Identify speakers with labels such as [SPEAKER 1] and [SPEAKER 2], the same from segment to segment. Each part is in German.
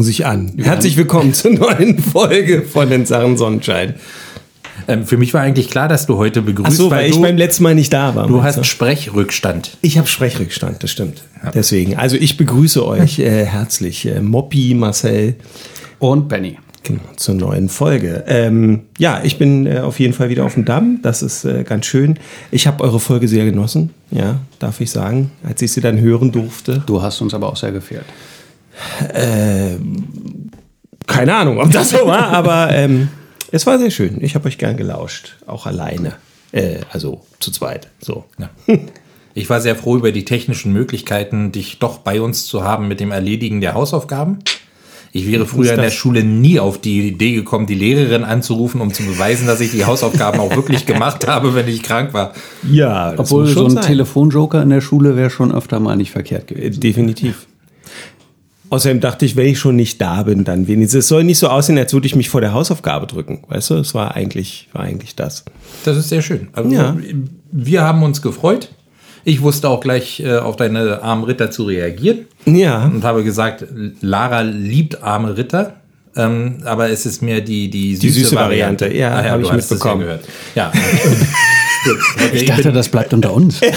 [SPEAKER 1] Gucken sich an. Herzlich willkommen zur neuen Folge von den Sachen Sonnenschein.
[SPEAKER 2] Ähm, für mich war eigentlich klar, dass du heute begrüßt,
[SPEAKER 1] Ach so, weil, ich
[SPEAKER 2] du,
[SPEAKER 1] beim letzten Mal nicht da war.
[SPEAKER 2] du hast Sprechrückstand.
[SPEAKER 1] Ich habe Sprechrückstand, das stimmt. Deswegen, also ich begrüße euch äh, herzlich, äh, Moppi, Marcel,
[SPEAKER 3] Und Benny.
[SPEAKER 1] genau, zur neuen Folge. Ähm, ja, ich bin äh, auf jeden Fall wieder auf dem Damm, das ist äh, ganz schön. Ich habe eure Folge sehr genossen, ja, darf ich sagen, als ich sie dann hören durfte.
[SPEAKER 3] Du hast uns aber auch sehr gefehlt.
[SPEAKER 1] Keine Ahnung, ob das so war, aber ähm, es war sehr schön. Ich habe euch gern gelauscht, auch alleine, äh, also zu zweit, so.
[SPEAKER 2] Ja. Ich war sehr froh über die technischen Möglichkeiten, dich doch bei uns zu haben mit dem Erledigen der Hausaufgaben. Ich wäre früher in der? Schule nie auf die Idee gekommen, die Lehrerin anzurufen, um zu beweisen, dass ich die Hausaufgaben auch wirklich gemacht habe, wenn ich krank war.
[SPEAKER 1] Ja, das
[SPEAKER 3] Obwohl
[SPEAKER 1] muss
[SPEAKER 3] so
[SPEAKER 1] schon
[SPEAKER 3] ein
[SPEAKER 1] sein.
[SPEAKER 3] Telefonjoker in der Schule wäre schon öfter mal nicht verkehrt
[SPEAKER 1] Äh,
[SPEAKER 3] gewesen.
[SPEAKER 1] Definitiv. Außerdem dachte ich, wenn ich schon nicht da bin, dann wenigstens. Es soll nicht so aussehen, als würde ich mich vor der Hausaufgabe drücken. Weißt du, es war eigentlich, war eigentlich das.
[SPEAKER 2] Das ist sehr schön. Also,
[SPEAKER 1] Ja.
[SPEAKER 2] Wir haben uns gefreut. Ich wusste auch gleich äh, auf deine armen Ritter zu reagieren
[SPEAKER 1] Ja.
[SPEAKER 2] und habe gesagt, Lara liebt arme Ritter. Ähm, aber es ist mir die, die süße,
[SPEAKER 1] süße Variante. Ja,
[SPEAKER 2] Ah
[SPEAKER 1] habe
[SPEAKER 2] du
[SPEAKER 1] ich mitbekommen.
[SPEAKER 2] Ja, gehört. ja. Gut. Okay,
[SPEAKER 3] Ich dachte, das bleibt unter uns.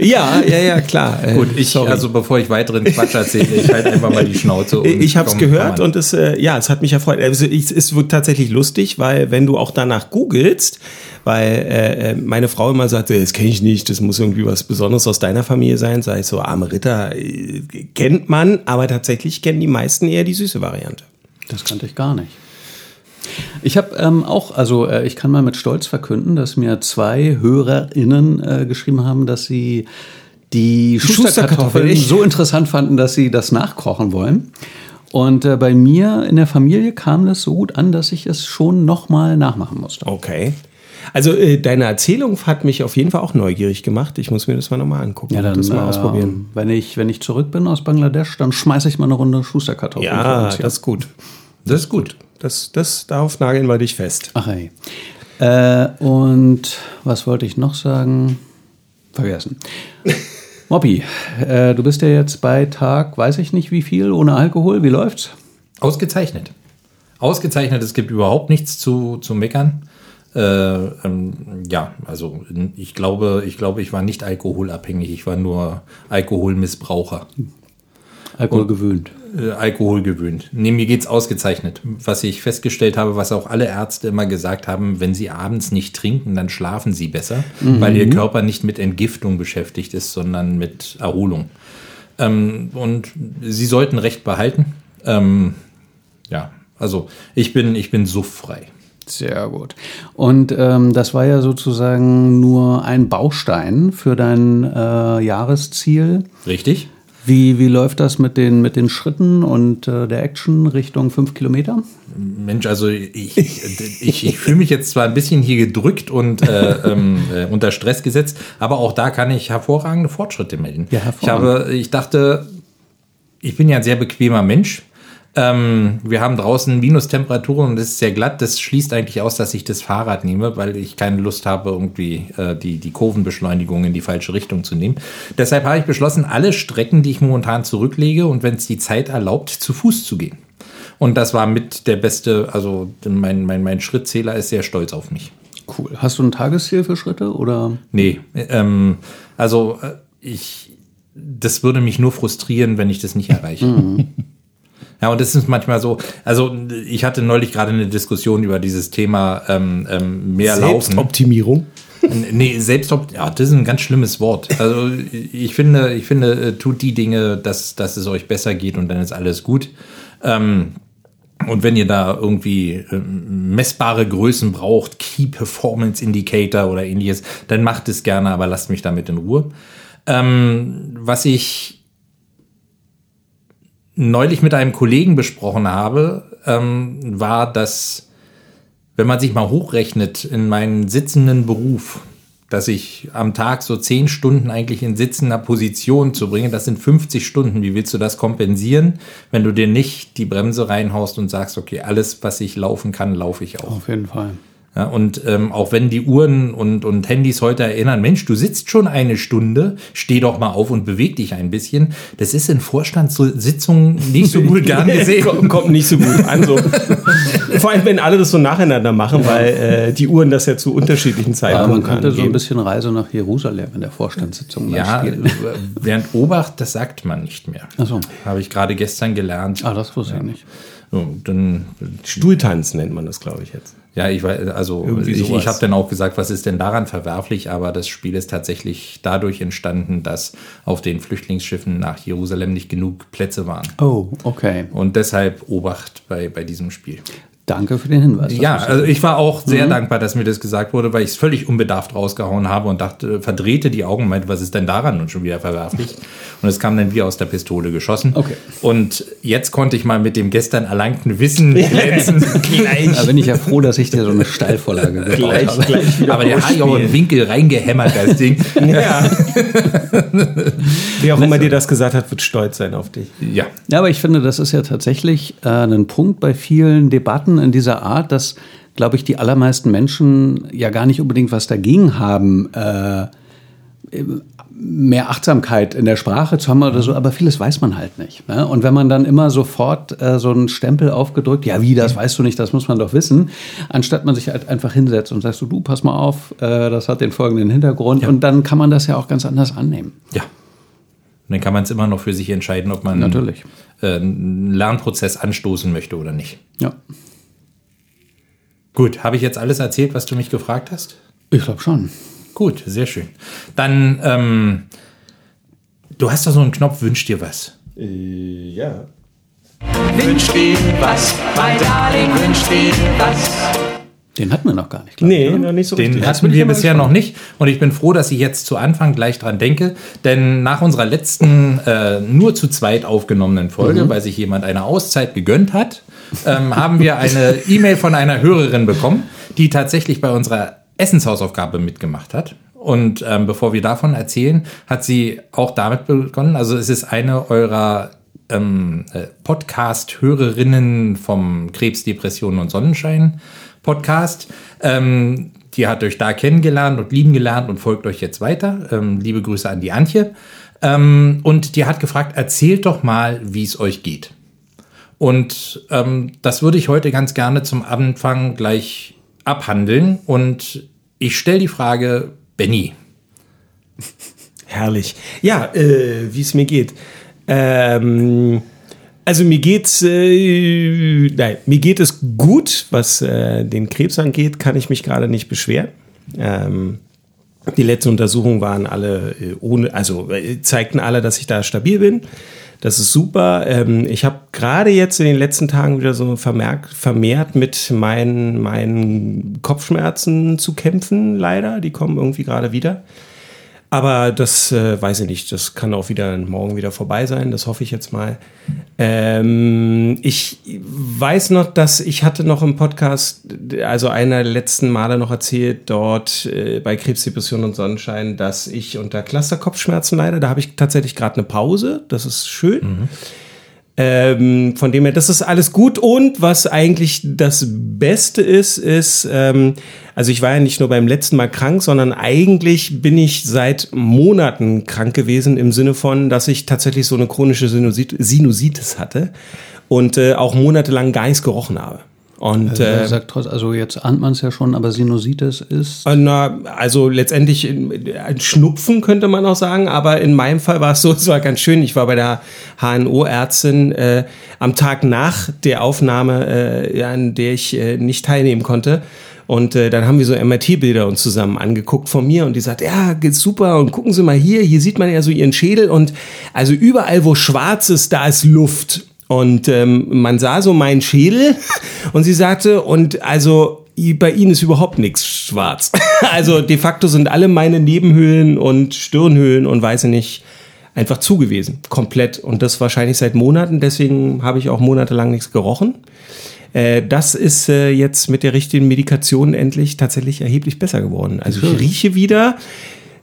[SPEAKER 1] Ja, ja, ja, klar. Äh,
[SPEAKER 2] Gut, ich,
[SPEAKER 1] sorry.
[SPEAKER 2] also bevor ich weiteren Quatsch erzähle, ich halte einfach mal die Schnauze. und
[SPEAKER 1] ich habe es gehört und es, äh, ja, es hat mich erfreut. Also es wird tatsächlich lustig, weil wenn du auch danach googelst, weil äh, äh, meine Frau immer sagt, das kenne ich nicht, das muss irgendwie was Besonderes aus deiner Familie sein, ich so, arme Ritter äh, kennt man, aber tatsächlich kennen die meisten eher die süße Variante.
[SPEAKER 3] Das kannte ich gar nicht. Ich habe ähm, auch, also äh, ich kann mal mit Stolz verkünden, dass mir zwei HörerInnen äh, geschrieben haben, dass sie die
[SPEAKER 1] Schusterkartoffeln, ich-
[SPEAKER 3] so interessant fanden, dass sie das nachkochen wollen. Und äh, bei mir in der Familie kam das so gut an, dass ich es schon nochmal nachmachen musste.
[SPEAKER 1] Okay. Also äh, deine Erzählung hat mich auf jeden Fall auch neugierig gemacht. Ich muss mir das mal nochmal angucken
[SPEAKER 3] Ja,
[SPEAKER 1] und
[SPEAKER 3] dann
[SPEAKER 1] das mal
[SPEAKER 3] äh,
[SPEAKER 1] ausprobieren.
[SPEAKER 3] Wenn ich, wenn ich zurück bin aus Bangladesch, dann schmeiße ich mal eine Runde Schusterkartoffeln.
[SPEAKER 1] Ja, das ist gut.
[SPEAKER 2] Das ist gut.
[SPEAKER 1] Das, das, darauf nageln wir dich fest.
[SPEAKER 3] Ach ey. Äh, und was wollte ich noch sagen? Vergessen. Moppi, äh, du bist ja jetzt bei Tag, weiß ich nicht wie viel, ohne Alkohol. Wie läuft's?
[SPEAKER 2] Ausgezeichnet. Ausgezeichnet, es gibt überhaupt nichts zu, zu meckern. Äh, ähm, ja, also ich glaube, ich glaube, ich war nicht alkoholabhängig, ich war nur Alkoholmissbraucher.
[SPEAKER 3] Alkohol gewöhnt.
[SPEAKER 2] Äh, Alkohol gewöhnt. Nee, mir geht's ausgezeichnet. Was ich festgestellt habe, was auch alle Ärzte immer gesagt haben, wenn sie abends nicht trinken, dann schlafen sie besser, weil ihr Körper nicht mit Entgiftung beschäftigt ist, sondern mit Erholung. Ähm, und sie sollten Recht behalten. Ähm, ja, also ich bin, ich bin sufffrei.
[SPEAKER 3] Sehr gut. Und ähm, das war ja sozusagen nur ein Baustein für dein äh, Jahresziel.
[SPEAKER 2] Richtig?
[SPEAKER 3] Wie, wie läuft das mit den, mit den Schritten und äh, der Action Richtung fünf Kilometer?
[SPEAKER 2] Mensch, also ich, ich, ich, ich fühle mich jetzt zwar ein bisschen hier gedrückt und äh, ähm, äh, unter Stress gesetzt, aber auch da kann ich hervorragende Fortschritte melden.
[SPEAKER 3] Ja,
[SPEAKER 2] ich,
[SPEAKER 3] hervorragend.
[SPEAKER 2] habe, ich dachte, ich bin ja ein sehr bequemer Mensch. Ähm, wir haben draußen Minustemperaturen und es ist sehr glatt. Das schließt eigentlich aus, dass ich das Fahrrad nehme, weil ich keine Lust habe, irgendwie äh, die, die Kurvenbeschleunigung in die falsche Richtung zu nehmen. Deshalb habe ich beschlossen, alle Strecken, die ich momentan zurücklege und wenn es die Zeit erlaubt, zu Fuß zu gehen. Und das war mit der beste, also mein, mein, mein Schrittzähler ist sehr stolz auf mich.
[SPEAKER 3] Cool. Hast du ein Tagesziel für Schritte oder?
[SPEAKER 2] Nee, ähm, also äh, ich, das würde mich nur frustrieren, wenn ich das nicht erreiche. Ja, und das ist manchmal so, also ich hatte neulich gerade eine Diskussion über dieses Thema ähm, ähm, mehr Laufen.
[SPEAKER 1] Selbstoptimierung.
[SPEAKER 2] Nee, Selbstop ja, das ist ein ganz schlimmes Wort. Also ich finde, ich finde, äh, tut die Dinge, dass, dass es euch besser geht und dann ist alles gut. Ähm, und wenn ihr da irgendwie ähm, messbare Größen braucht, Key Performance Indicator oder ähnliches, dann macht es gerne, aber lasst mich damit in Ruhe. Ähm, was ich neulich mit einem Kollegen besprochen habe, ähm, war, dass wenn man sich mal hochrechnet in meinen sitzenden Beruf, dass ich am Tag so zehn Stunden eigentlich in sitzender Position zu bringen, das sind 50 Stunden. Wie willst du das kompensieren, wenn du dir nicht die Bremse reinhaust und sagst, okay, alles, was ich laufen kann, laufe ich auch.
[SPEAKER 3] Auf jeden Fall.
[SPEAKER 2] Ja, und ähm, auch wenn die Uhren und, und Handys heute erinnern, Mensch, du sitzt schon eine Stunde, steh doch mal auf und beweg dich ein bisschen. Das ist in Vorstandssitzungen nicht so gut gern gesehen.
[SPEAKER 1] kommt, kommt nicht so gut an. So. Vor allem, wenn alle das so nacheinander machen, weil äh, die Uhren das ja zu unterschiedlichen
[SPEAKER 3] Ja,
[SPEAKER 1] Zeitpunkten
[SPEAKER 3] man könnte so ein bisschen Reise nach Jerusalem in der Vorstandssitzung
[SPEAKER 2] Ja,
[SPEAKER 3] spielen.
[SPEAKER 2] während Obacht, das sagt man nicht mehr.
[SPEAKER 3] Ach so.
[SPEAKER 2] Habe ich gerade gestern gelernt.
[SPEAKER 3] Ah, das wusste ich nicht.
[SPEAKER 2] So, dann,
[SPEAKER 1] Stuhltanz nennt man das, glaube ich, jetzt.
[SPEAKER 2] Ja, ich weiß, also
[SPEAKER 1] Irgendwie
[SPEAKER 2] ich,
[SPEAKER 1] sowas.
[SPEAKER 2] ich habe dann auch gesagt, was ist denn daran verwerflich? Aber das Spiel ist tatsächlich dadurch entstanden, dass auf den Flüchtlingsschiffen nach Jerusalem nicht genug Plätze waren.
[SPEAKER 3] Oh, okay.
[SPEAKER 2] Und deshalb Obacht bei, bei diesem Spiel.
[SPEAKER 3] Danke für den Hinweis.
[SPEAKER 2] Ja, also ich war auch sehr dankbar, dass mir das gesagt wurde, weil ich es völlig unbedarft rausgehauen habe und dachte, verdrehte die Augen und meinte, was ist denn daran nun schon wieder verwerflich? Und es kam dann wie aus der Pistole geschossen.
[SPEAKER 3] Okay.
[SPEAKER 2] Und jetzt konnte ich mal mit dem gestern erlangten Wissen glänzen.
[SPEAKER 3] Da bin ich ja froh, dass ich dir so eine Steilvorlage gebaut
[SPEAKER 1] Gleich,
[SPEAKER 3] habe.
[SPEAKER 1] gleich wieder
[SPEAKER 2] Aber der hat ja auch einen Winkel reingehämmert, das Ding.
[SPEAKER 1] Ja. Wer auch immer dir das gesagt hat, wird stolz sein auf dich.
[SPEAKER 2] Ja.
[SPEAKER 3] Ja, aber ich finde, das ist ja tatsächlich äh, ein Punkt bei vielen Debatten in dieser Art, dass, glaube ich, die allermeisten Menschen ja gar nicht unbedingt was dagegen haben, äh, mehr Achtsamkeit in der Sprache zu haben oder so, aber vieles weiß man halt nicht. Ne? Und wenn man dann immer sofort äh, so einen Stempel aufgedrückt, ja, wie, das weißt du nicht, das muss man doch wissen, anstatt man sich halt einfach hinsetzt und sagt so, du, pass mal auf, äh, das hat den folgenden Hintergrund und dann kann man das ja auch ganz anders annehmen.
[SPEAKER 2] Ja. Und dann kann man es immer noch für sich entscheiden, ob man
[SPEAKER 3] Natürlich.
[SPEAKER 2] Äh, einen Lernprozess anstoßen möchte oder nicht.
[SPEAKER 3] Ja,
[SPEAKER 2] Gut, habe ich jetzt alles erzählt, was du mich gefragt hast?
[SPEAKER 3] ich glaube schon.
[SPEAKER 2] Gut, sehr schön. Dann, ähm, du hast doch so einen Knopf, wünsch dir was.
[SPEAKER 1] Äh, ja.
[SPEAKER 4] Wünsch dir was, mein Darling, wünsch dir was.
[SPEAKER 3] Den hatten wir noch gar nicht. glaub
[SPEAKER 1] Nee,
[SPEAKER 3] oder?
[SPEAKER 1] noch nicht so
[SPEAKER 2] Den
[SPEAKER 1] richtig.
[SPEAKER 2] hatten wir bisher noch nicht. Und ich bin froh, dass ich jetzt zu Anfang gleich dran denke. Denn nach unserer letzten äh, nur zu zweit aufgenommenen Folge, weil sich jemand eine Auszeit gegönnt hat, ähm, haben wir eine E-Mail von einer Hörerin bekommen, die tatsächlich bei unserer Essenshausaufgabe mitgemacht hat. Und ähm, bevor wir davon erzählen, hat sie auch damit begonnen. Also es ist eine eurer ähm, äh, Podcast-Hörerinnen vom Krebs, Depressionen und Sonnenschein Podcast. Ähm, die hat euch da kennengelernt und lieben gelernt und folgt euch jetzt weiter. Ähm, liebe Grüße an die Antje. Ähm, und die hat gefragt, erzählt doch mal, wie es euch geht. Und ähm, das würde ich heute ganz gerne zum Anfang gleich abhandeln. Und ich stelle die Frage, Benny,
[SPEAKER 1] Herrlich. Ja, äh, wie es mir geht. Ähm, also mir geht's, äh, nein, mir geht es gut, was äh, den Krebs angeht, kann ich mich gerade nicht beschweren. Ähm, die letzten Untersuchungen waren alle äh, ohne, also äh, zeigten alle, dass ich da stabil bin. Das ist super. Ähm, ich habe gerade jetzt in den letzten Tagen wieder so vermerkt, vermehrt mit meinen, meinen Kopfschmerzen zu kämpfen, leider. Die kommen irgendwie gerade wieder. Aber das äh, weiß ich nicht. Das kann auch wieder morgen wieder vorbei sein. Das hoffe ich jetzt mal. Ähm, ich weiß noch, dass ich hatte noch im Podcast, also einer der letzten Male noch erzählt, dort äh, bei Krebsdepression und Sonnenschein, dass ich unter Clusterkopfschmerzen leide. Da habe ich tatsächlich gerade eine Pause. Das ist schön. Ähm, von dem her, das ist alles gut. Und was eigentlich das Beste ist, ist, ähm, also ich war ja nicht nur beim letzten Mal krank, sondern eigentlich bin ich seit Monaten krank gewesen im Sinne von, dass ich tatsächlich so eine chronische Sinusit Sinusitis hatte und äh, auch monatelang gar nichts gerochen habe. Und äh,
[SPEAKER 3] sagt also jetzt ahnt man es ja schon, aber Sinusitis ist.
[SPEAKER 1] äh, Na, also letztendlich in- ein Schnupfen könnte man auch sagen, aber in meinem Fall war es so, es war ganz schön. Ich war bei der HNO-Ärztin äh, am Tag nach der Aufnahme, äh, an der ich äh, nicht teilnehmen konnte. Und äh, dann haben wir so MRT-Bilder uns zusammen angeguckt von mir und die sagt, ja, super und gucken Sie mal hier, hier sieht man ja so Ihren Schädel und also überall, wo schwarz ist, da ist Luft. Und ähm, man sah so meinen Schädel und sie sagte, und also bei Ihnen ist überhaupt nichts schwarz. Also de facto sind alle meine Nebenhöhlen und Stirnhöhlen und weiß ich nicht einfach zu gewesen. Komplett. Und das wahrscheinlich seit Monaten. Deswegen habe ich auch monatelang nichts gerochen. Äh, das ist äh, jetzt mit der richtigen Medikation endlich tatsächlich erheblich besser geworden. Also ich rieche wieder.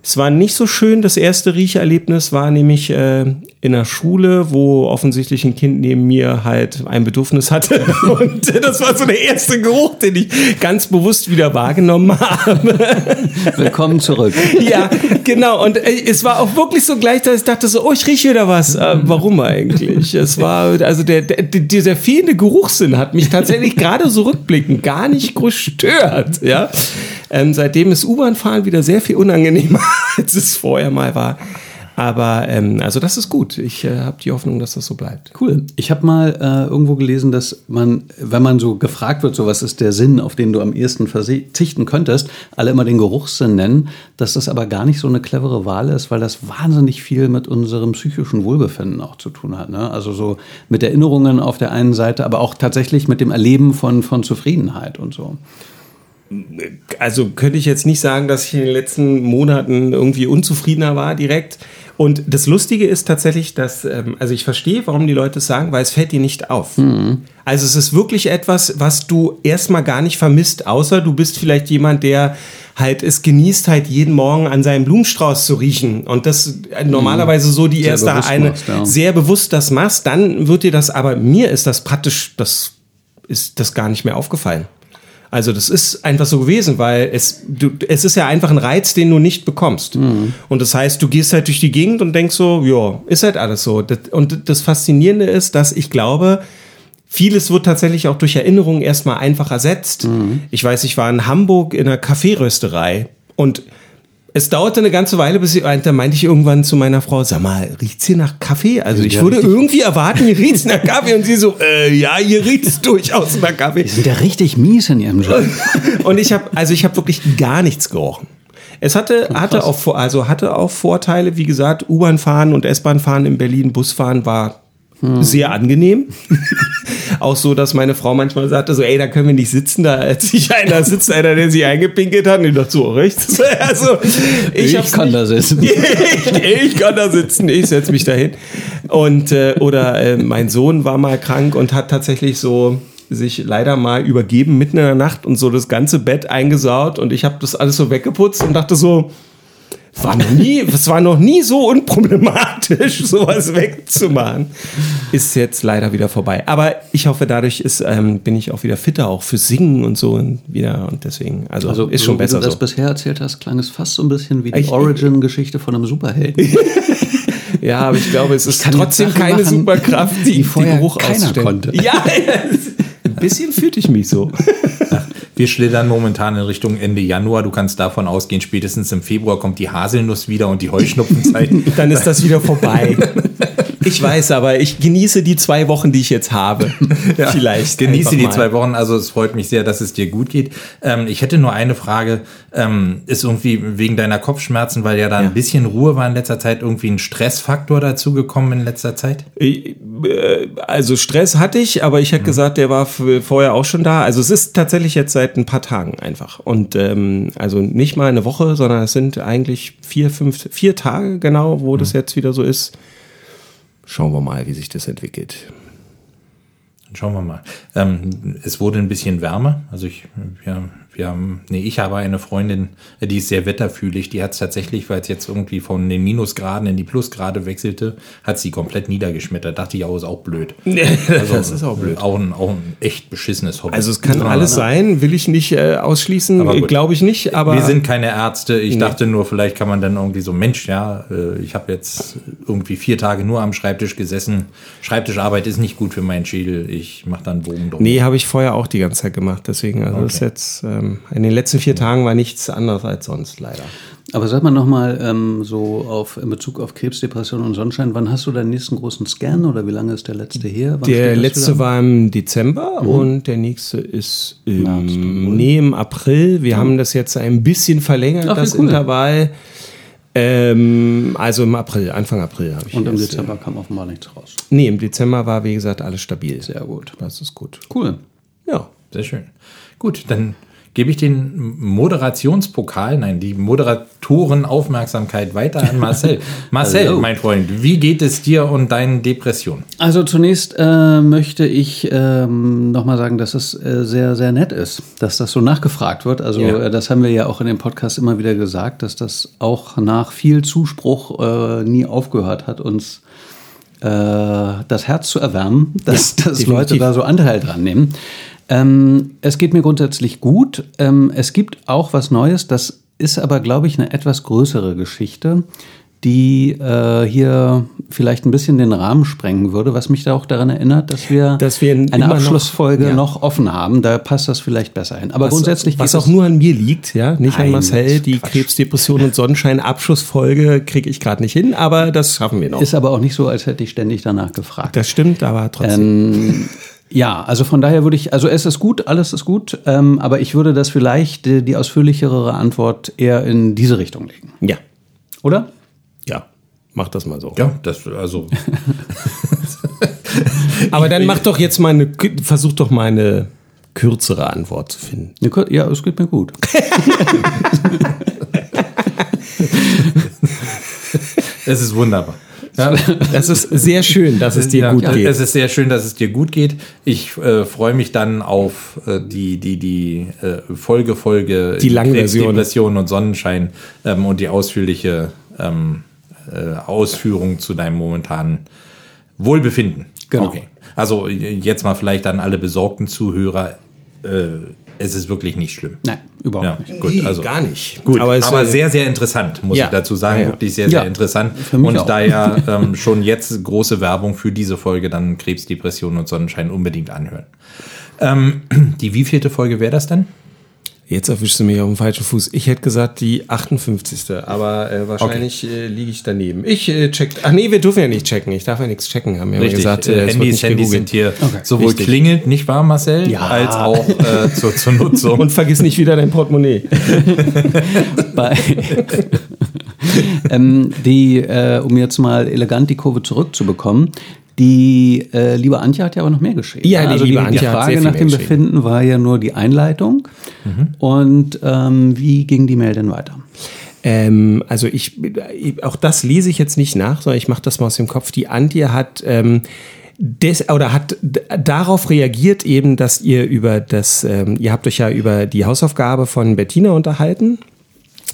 [SPEAKER 1] Es war nicht so schön. Das erste Riecherlebnis war nämlich äh, in der Schule, wo offensichtlich ein Kind neben mir halt ein Bedürfnis hatte. Und das war so der erste Geruch, den ich ganz bewusst wieder wahrgenommen habe.
[SPEAKER 3] Willkommen zurück.
[SPEAKER 1] ja, genau. Und äh, es war auch wirklich so gleich, dass ich dachte so, oh, ich rieche wieder was. Äh, warum eigentlich? Es war, also der, der, dieser fehlende Geruchssinn hat mich tatsächlich gerade so rückblickend gar nicht gestört. Ja. Ähm, seitdem ist U-Bahn-Fahren wieder sehr viel unangenehmer, als es vorher mal war. Aber ähm, also das ist gut. Ich äh, habe die Hoffnung, dass das so bleibt.
[SPEAKER 3] Cool. Ich habe mal äh, irgendwo gelesen, dass man, wenn man so gefragt wird, so was ist der Sinn, auf den du am ehesten verzichten könntest, alle immer den Geruchssinn nennen, dass das aber gar nicht so eine clevere Wahl ist, weil das wahnsinnig viel mit unserem psychischen Wohlbefinden auch zu tun hat. Ne? Also so mit Erinnerungen auf der einen Seite, aber auch tatsächlich mit dem Erleben von, von Zufriedenheit und so.
[SPEAKER 1] Also könnte ich jetzt nicht sagen, dass ich in den letzten Monaten irgendwie unzufriedener war direkt. Und das Lustige ist tatsächlich, dass, ähm, also ich verstehe, warum die Leute es sagen, weil es fällt dir nicht auf. Also es ist wirklich etwas, was du erstmal gar nicht vermisst, außer du bist vielleicht jemand, der halt es genießt, halt jeden Morgen an seinem Blumenstrauß zu riechen. Und das äh, normalerweise so die
[SPEAKER 3] Sehr
[SPEAKER 1] erste eine
[SPEAKER 3] machst, ja.
[SPEAKER 1] sehr bewusst das machst, dann wird dir das, aber mir ist das praktisch, das ist das gar nicht mehr aufgefallen. Also das ist einfach so gewesen, weil es, du, es ist ja einfach ein Reiz, den du nicht bekommst. Und das heißt, du gehst halt durch die Gegend und denkst so, ja, ist halt alles so. Und das Faszinierende ist, dass ich glaube, vieles wird tatsächlich auch durch Erinnerungen erstmal einfach ersetzt. Ich weiß, ich war in Hamburg in einer Kaffeerösterei und es dauerte eine ganze Weile, bis ich, da meinte ich irgendwann zu meiner Frau, sag mal, riecht's hier nach Kaffee? Also ich
[SPEAKER 3] Ja,
[SPEAKER 1] würde
[SPEAKER 3] richtig.
[SPEAKER 1] irgendwie erwarten, hier riecht's nach Kaffee. Und sie so, äh, ja, hier riecht's durchaus nach Kaffee.
[SPEAKER 3] Die sind ja richtig mies in ihrem Job.
[SPEAKER 1] Und ich habe, also ich habe wirklich gar nichts gerochen. Es hatte, hatte auch, also hatte auch Vorteile, wie gesagt, U-Bahn fahren und S-Bahn fahren in Berlin, Busfahren war sehr angenehm. auch so, dass meine Frau manchmal sagte so, ey, da können wir nicht sitzen, da sich einer sitzt, einer, der sich eingepinkelt hat. Und ich dachte so, rechts. Also,
[SPEAKER 3] Ich
[SPEAKER 1] hab's
[SPEAKER 3] kann
[SPEAKER 1] nicht-
[SPEAKER 3] da sitzen.
[SPEAKER 1] ich, ich kann da sitzen, ich setze mich dahin. Und äh, oder äh, mein Sohn war mal krank und hat tatsächlich so sich leider mal übergeben mitten in der Nacht und so das ganze Bett eingesaut und ich habe das alles so weggeputzt und dachte so, war noch nie, es war noch nie so unproblematisch, sowas wegzumachen. Ist jetzt leider wieder vorbei. Aber ich hoffe, dadurch ist, ähm, bin ich auch wieder fitter, auch für Singen und so und wieder und deswegen, also,
[SPEAKER 3] Also
[SPEAKER 1] ist schon
[SPEAKER 3] so,
[SPEAKER 1] besser
[SPEAKER 3] Wie du das
[SPEAKER 1] so.
[SPEAKER 3] bisher erzählt hast, klang es fast so ein bisschen wie die
[SPEAKER 1] Ich-
[SPEAKER 3] Origin-Geschichte von einem Superhelden.
[SPEAKER 1] Ja, aber ich glaube, es ist trotzdem keine
[SPEAKER 3] machen,
[SPEAKER 1] Superkraft, die,
[SPEAKER 3] die vorher
[SPEAKER 1] die Geruch
[SPEAKER 3] keiner konnte.
[SPEAKER 1] Ja, ein bisschen fühlte ich mich so.
[SPEAKER 2] Wir schlittern momentan in Richtung Ende Januar. Du kannst davon ausgehen, spätestens im Februar kommt die Haselnuss wieder und die Heuschnupfenzeit.
[SPEAKER 1] Dann ist das wieder vorbei. Ich weiß, aber ich genieße die zwei Wochen, die ich jetzt habe.
[SPEAKER 2] Ja,
[SPEAKER 1] Vielleicht.
[SPEAKER 2] Genieße die zwei Wochen. Also es freut mich sehr, dass es dir gut geht. Ähm, ich hätte nur eine Frage. Ähm, ist irgendwie wegen deiner Kopfschmerzen, weil ja da ein bisschen Ruhe war in letzter Zeit, irgendwie ein Stressfaktor dazugekommen in letzter Zeit?
[SPEAKER 1] Äh, Also Stress hatte ich, aber ich hätte gesagt, der war vorher auch schon da. Also es ist tatsächlich jetzt seit ein paar Tagen einfach. Und ähm, also nicht mal eine Woche, sondern es sind eigentlich vier, fünf, vier Tage genau, wo das jetzt wieder so ist. Schauen wir mal, wie sich das entwickelt.
[SPEAKER 2] Schauen wir mal. Ähm, es wurde ein bisschen wärmer. Also ich, wir, wir haben, nee, ich habe eine Freundin, äh, die ist sehr wetterfühlig. Die hat es tatsächlich, weil es jetzt irgendwie von den Minusgraden in die Plusgrade wechselte, hat sie komplett niedergeschmettert. Dachte ich auch, ist auch blöd. Also,
[SPEAKER 1] das ist auch blöd.
[SPEAKER 2] Auch ein, auch ein echt beschissenes Hobby.
[SPEAKER 1] Also es kann
[SPEAKER 2] Ja,
[SPEAKER 1] alles sein, will ich nicht äh, ausschließen, glaube ich nicht, aber
[SPEAKER 2] wir sind keine Ärzte. Ich dachte nur, vielleicht kann man dann irgendwie so, Mensch, ja, äh, ich habe jetzt irgendwie vier Tage nur am Schreibtisch gesessen. Schreibtischarbeit ist nicht gut für meinen Schädel. Ich mache dann Bogen drum.
[SPEAKER 1] Nee, habe ich vorher auch die ganze Zeit gemacht. Deswegen, also das ist
[SPEAKER 2] Okay.
[SPEAKER 1] jetzt, ähm, in den letzten vier Tagen war nichts anderes als sonst, leider.
[SPEAKER 3] Aber sag mal nochmal ähm, so auf, in Bezug auf Krebs, Depression und Sonnenschein, wann hast du deinen nächsten großen Scan oder wie lange ist der letzte her? Wann
[SPEAKER 1] Der letzte
[SPEAKER 3] wieder?
[SPEAKER 1] war im Dezember und der nächste ist im, nee, im April. Wir haben das jetzt ein bisschen verlängert,
[SPEAKER 3] Ach,
[SPEAKER 1] das
[SPEAKER 3] cool.
[SPEAKER 1] Intervall. Ähm, also im April, Anfang April habe ich
[SPEAKER 3] Und im Dezember kam offenbar nichts raus.
[SPEAKER 1] Nee, im Dezember war, wie gesagt, alles stabil.
[SPEAKER 3] Sehr gut.
[SPEAKER 1] Das ist gut.
[SPEAKER 3] Cool.
[SPEAKER 1] Ja.
[SPEAKER 2] Sehr schön. Gut, dann gebe ich den Moderationspokal, nein, die Moderatorenaufmerksamkeit weiter an Marcel. Marcel, mein Freund, wie geht es dir und deinen Depressionen?
[SPEAKER 3] Also zunächst äh, möchte ich ähm, nochmal sagen, dass es äh, sehr, sehr nett ist, dass das so nachgefragt wird. Also
[SPEAKER 2] Ja.
[SPEAKER 3] äh, das haben wir ja auch in dem Podcast immer wieder gesagt, dass das auch nach viel Zuspruch äh, nie aufgehört hat, uns äh, das Herz zu erwärmen, dass, dass
[SPEAKER 1] definitiv.
[SPEAKER 3] Leute da so Anteil dran nehmen. Ähm, es geht mir grundsätzlich gut. Ähm, es gibt auch was Neues, das ist aber, glaube ich, eine etwas größere Geschichte, die äh, hier vielleicht ein bisschen den Rahmen sprengen würde, was mich da auch daran erinnert, dass wir,
[SPEAKER 1] Dass wir
[SPEAKER 3] eine
[SPEAKER 1] immer noch-
[SPEAKER 3] Abschlussfolge
[SPEAKER 1] ja.
[SPEAKER 3] noch offen haben. Da passt das vielleicht besser hin. Aber
[SPEAKER 1] Was,
[SPEAKER 3] grundsätzlich
[SPEAKER 1] was auch nur an mir liegt, ja, nicht an
[SPEAKER 3] Nein,
[SPEAKER 1] Marcel. Die
[SPEAKER 3] Quatsch.
[SPEAKER 1] Krebsdepression und Sonnenschein Abschlussfolge kriege ich gerade nicht hin, aber das schaffen wir noch.
[SPEAKER 3] ist aber auch nicht so, als hätte ich ständig danach gefragt.
[SPEAKER 1] das stimmt, aber trotzdem.
[SPEAKER 3] Ja, also von daher würde ich, also es ist gut, alles ist gut, ähm, aber ich würde das vielleicht die, die ausführlichere Antwort eher in diese Richtung legen.
[SPEAKER 1] ja,
[SPEAKER 3] Oder?
[SPEAKER 1] ja, mach das mal so.
[SPEAKER 2] Ja, das, also,
[SPEAKER 1] Aber dann mach doch jetzt mal eine, versuch doch mal eine kürzere Antwort zu finden.
[SPEAKER 3] Ja, es geht mir gut.
[SPEAKER 2] es ist wunderbar. Ja,
[SPEAKER 1] Das ist sehr schön, dass es dir
[SPEAKER 2] ja,
[SPEAKER 1] gut geht.
[SPEAKER 2] Es ist sehr schön, dass es dir gut geht. Ich äh, freue mich dann auf äh, die, die, die äh, Folge, Folge,
[SPEAKER 1] Die Langversion.
[SPEAKER 2] Depression und Sonnenschein ähm, und die ausführliche ähm, äh, Ausführung zu deinem momentanen Wohlbefinden.
[SPEAKER 3] Genau.
[SPEAKER 2] Okay. Also jetzt mal vielleicht an alle besorgten Zuhörer. Es ist wirklich nicht schlimm.
[SPEAKER 3] Nein, überhaupt
[SPEAKER 2] Ja,
[SPEAKER 3] nicht.
[SPEAKER 2] gut, also
[SPEAKER 1] gar nicht.
[SPEAKER 2] Gut, aber,
[SPEAKER 1] aber, es, äh,
[SPEAKER 2] sehr, sehr interessant, muss
[SPEAKER 1] ja.
[SPEAKER 2] ich dazu sagen.
[SPEAKER 1] Ja, ja.
[SPEAKER 2] Wirklich sehr, sehr
[SPEAKER 3] Ja,
[SPEAKER 2] interessant.
[SPEAKER 3] für mich
[SPEAKER 2] Und
[SPEAKER 3] auch.
[SPEAKER 2] daher ähm, schon jetzt große Werbung für diese Folge, dann Krebsdepression und Sonnenschein unbedingt anhören. Ähm, die wievielte Folge wäre das dann?
[SPEAKER 1] Jetzt erwischst du mich auf dem falschen Fuß. Ich hätte gesagt die 58. Aber äh, wahrscheinlich äh, liege ich daneben. Ich äh, check. Ach nee, wir dürfen ja nicht checken. Ich darf ja nichts checken, haben wir ja gesagt.
[SPEAKER 2] äh, Handys,
[SPEAKER 1] nicht
[SPEAKER 2] Handys sind hier
[SPEAKER 3] Okay.
[SPEAKER 2] sowohl
[SPEAKER 1] Richtig.
[SPEAKER 2] klingelt, nicht wahr, Marcel?
[SPEAKER 3] Ja.
[SPEAKER 2] Als auch äh, zur, zur Nutzung.
[SPEAKER 1] Und vergiss nicht wieder dein Portemonnaie.
[SPEAKER 3] Bei ähm, die, äh, um jetzt mal elegant die Kurve zurückzubekommen, die äh, liebe Antje hat ja aber noch mehr geschrieben.
[SPEAKER 1] Ja, die
[SPEAKER 3] also
[SPEAKER 1] liebe
[SPEAKER 3] die,
[SPEAKER 1] Antje
[SPEAKER 3] die Frage nach dem. Befinden war ja nur die Einleitung. Und ähm, wie ging die Mail denn weiter?
[SPEAKER 1] Ähm, also ich, auch das lese ich jetzt nicht nach, sondern ich mache das mal aus dem Kopf. Die Antje hat ähm, des, oder hat darauf reagiert eben, dass ihr über das, ähm, ihr habt euch ja über die Hausaufgabe von Bettina unterhalten.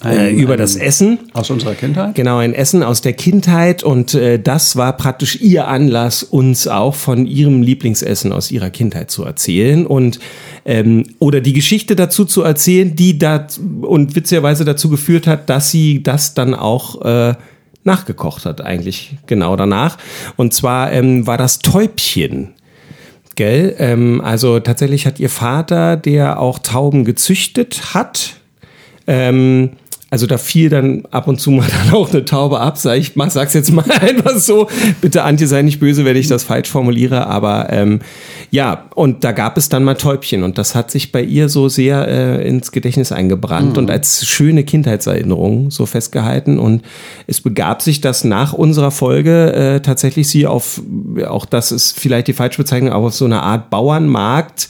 [SPEAKER 1] Äh,
[SPEAKER 3] Ein-
[SPEAKER 1] über
[SPEAKER 3] ein-
[SPEAKER 1] das Essen.
[SPEAKER 3] Aus unserer Kindheit?
[SPEAKER 1] Genau, ein Essen aus der Kindheit und äh, das war praktisch ihr Anlass, uns auch von ihrem Lieblingsessen aus ihrer Kindheit zu erzählen und ähm, oder die Geschichte dazu zu erzählen, die da und witzigerweise dazu geführt hat, dass sie das dann auch äh, nachgekocht hat, eigentlich genau danach. Und zwar ähm, war das Täubchen. Gell? Ähm, also tatsächlich hat ihr Vater, der auch Tauben gezüchtet hat, ähm, also da fiel dann ab und zu mal dann auch eine Taube ab, sag ich mal, sag's jetzt mal einfach so. Bitte Antje, sei nicht böse, wenn ich das falsch formuliere, aber ähm, ja, und da gab es dann mal Täubchen und das hat sich bei ihr so sehr äh, ins Gedächtnis eingebrannt und als schöne Kindheitserinnerung so festgehalten und es begab sich, dass nach unserer Folge äh, tatsächlich sie auf, auch das ist vielleicht die falsche Bezeichnung, aber auf so eine Art Bauernmarkt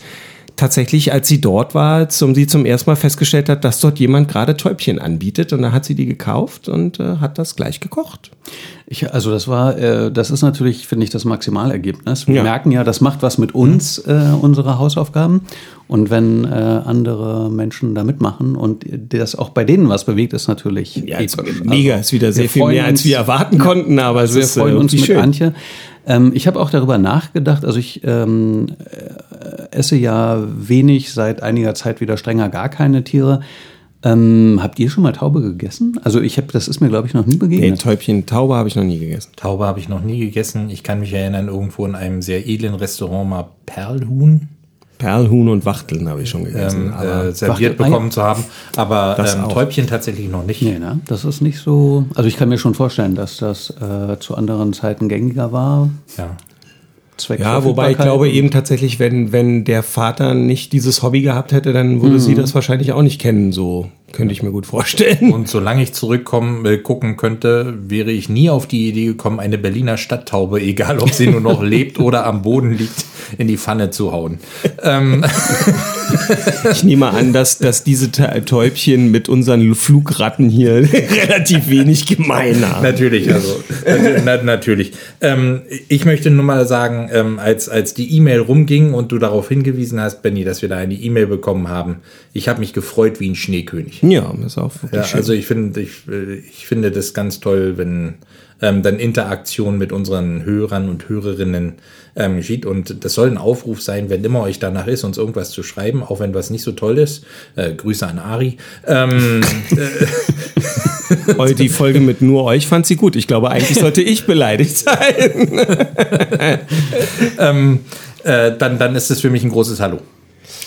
[SPEAKER 1] tatsächlich, als sie dort war, zum, sie zum ersten Mal festgestellt hat, dass dort jemand gerade Täubchen anbietet. Und da hat sie die gekauft und äh, hat das gleich gekocht.
[SPEAKER 3] Ich, also das war, äh, das ist natürlich, finde ich, das Maximalergebnis. Wir
[SPEAKER 1] Ja.
[SPEAKER 3] merken ja, das macht was mit uns, äh, unsere Hausaufgaben. Und wenn äh, andere Menschen da mitmachen und das auch bei denen was bewegt, ist natürlich
[SPEAKER 1] Ja, mega,
[SPEAKER 3] Also,
[SPEAKER 1] ist wieder sehr viel mehr, als
[SPEAKER 3] uns-
[SPEAKER 1] wir erwarten konnten, aber es
[SPEAKER 3] wir freuen
[SPEAKER 1] äh,
[SPEAKER 3] uns mit
[SPEAKER 1] schön.
[SPEAKER 3] Antje. Ähm, ich habe auch darüber nachgedacht, also ich ähm, äh, esse ja wenig, seit einiger Zeit wieder strenger gar keine Tiere. Ähm, habt ihr schon mal Taube gegessen? Also ich habe, das ist mir glaube ich noch nie
[SPEAKER 1] Nee,
[SPEAKER 3] begegnet.
[SPEAKER 1] Täubchen, Taube habe ich noch nie gegessen.
[SPEAKER 2] Taube habe ich noch nie gegessen. Ich kann mich erinnern, irgendwo in einem sehr edlen Restaurant mal Perlhuhn
[SPEAKER 1] Perlhuhn und Wachteln habe ich schon gegessen.
[SPEAKER 2] ähm,
[SPEAKER 1] aber
[SPEAKER 2] äh, serviert
[SPEAKER 3] Warte, ah, ja.
[SPEAKER 2] bekommen zu haben. Aber
[SPEAKER 1] Das
[SPEAKER 2] ähm. Täubchen tatsächlich noch nicht.
[SPEAKER 3] Nee, ne? Das ist nicht so. Also ich kann mir schon vorstellen, dass das äh, zu anderen Zeiten gängiger war.
[SPEAKER 2] Ja.
[SPEAKER 3] Zweck
[SPEAKER 1] ja, wobei ich glaube eben tatsächlich, wenn, wenn der Vater nicht dieses Hobby gehabt hätte, dann würde sie das wahrscheinlich auch nicht kennen. So könnte ich mir gut vorstellen.
[SPEAKER 2] Und solange ich zurückkommen, äh, gucken könnte, wäre ich nie auf die Idee gekommen, eine Berliner Stadttaube, egal ob sie nur noch lebt oder am Boden liegt, in die Pfanne zu hauen. ähm,
[SPEAKER 1] Ich nehme an, dass, dass diese Täubchen mit unseren Flugratten hier relativ wenig gemein haben.
[SPEAKER 2] Natürlich, also na, natürlich. Ähm, ich möchte nur mal sagen, ähm, als, als die E-Mail rumging und du darauf hingewiesen hast, Benny, dass wir da eine E-Mail bekommen haben, ich habe mich gefreut wie ein Schneekönig.
[SPEAKER 1] Ja, ist auch wirklich
[SPEAKER 2] Ja, also ich finde, ich, äh, ich finde das ganz toll, wenn ähm, dann Interaktion mit unseren Hörern und Hörerinnen ähm, geschieht. Und das soll ein Aufruf sein, wenn immer euch danach ist, uns irgendwas zu schreiben, auch wenn was nicht so toll ist. Äh, Grüße an Ari. Ähm,
[SPEAKER 1] Heute die Folge mit nur euch fand sie gut. Ich glaube, eigentlich sollte ich beleidigt sein.
[SPEAKER 2] äh, dann, dann ist es für mich ein großes Hallo.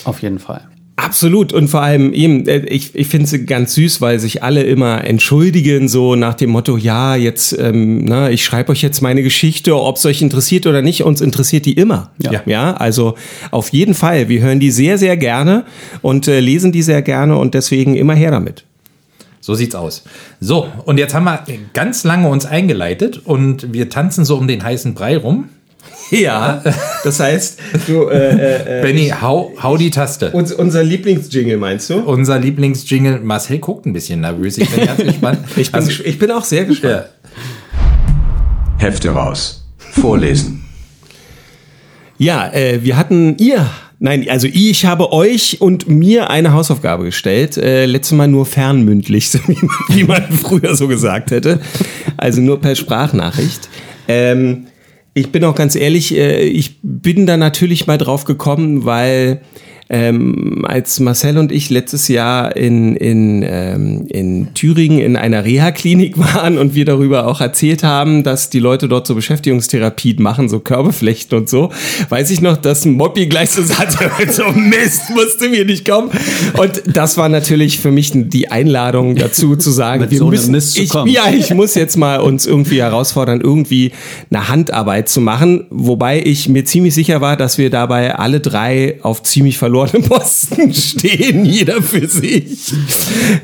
[SPEAKER 3] Auf jeden Fall.
[SPEAKER 1] Absolut. Und vor allem eben, äh, ich, ich finde es ganz süß, weil sich alle immer entschuldigen, so nach dem Motto, ja, jetzt, ähm, na, ich schreibe euch jetzt meine Geschichte, ob es euch interessiert oder nicht, uns interessiert die immer.
[SPEAKER 3] Ja.
[SPEAKER 1] ja, also auf jeden Fall. Wir hören die sehr, sehr gerne und äh, lesen die sehr gerne und deswegen immer her damit.
[SPEAKER 2] So sieht's aus. So, und jetzt haben wir ganz lange uns eingeleitet und wir tanzen so um den heißen Brei rum.
[SPEAKER 1] Ja, das heißt, du, äh, äh,
[SPEAKER 2] Benny, hau, hau die Taste.
[SPEAKER 1] uns, unser Lieblingsjingle meinst du?
[SPEAKER 2] Unser Lieblingsjingle, Marcel guckt ein bisschen nervös. Ich bin ganz gespannt.
[SPEAKER 1] Ich bin,
[SPEAKER 2] Also,
[SPEAKER 1] ich bin auch sehr gespannt.
[SPEAKER 2] ja.
[SPEAKER 5] Hefte raus. Vorlesen.
[SPEAKER 1] Ja, äh, wir hatten ihr, nein, also ich habe euch und mir eine Hausaufgabe gestellt. Äh, letztes Mal nur fernmündlich, so wie, man, wie man früher so gesagt hätte. Also nur per Sprachnachricht. Ähm, ich bin auch ganz ehrlich, äh, ich bin da natürlich mal drauf gekommen, weil ähm, als Marcel und ich letztes Jahr in, in, ähm, in Thüringen in einer Reha-Klinik waren und wir darüber auch erzählt haben, dass die Leute dort so Beschäftigungstherapie machen, so Körbeflechten und so, weiß ich noch, dass Moppi gleich so sagte, so Mist, musste mir nicht kommen. Und das war natürlich für mich die Einladung dazu zu sagen, wir
[SPEAKER 3] so
[SPEAKER 1] müssen,
[SPEAKER 3] Mist zu
[SPEAKER 1] ich,
[SPEAKER 3] kommen.
[SPEAKER 1] ja, ich muss jetzt mal uns irgendwie herausfordern, irgendwie eine Handarbeit zu machen, wobei ich mir ziemlich sicher war, dass wir dabei alle drei auf ziemlich verlorenem Posten stehen, jeder für sich.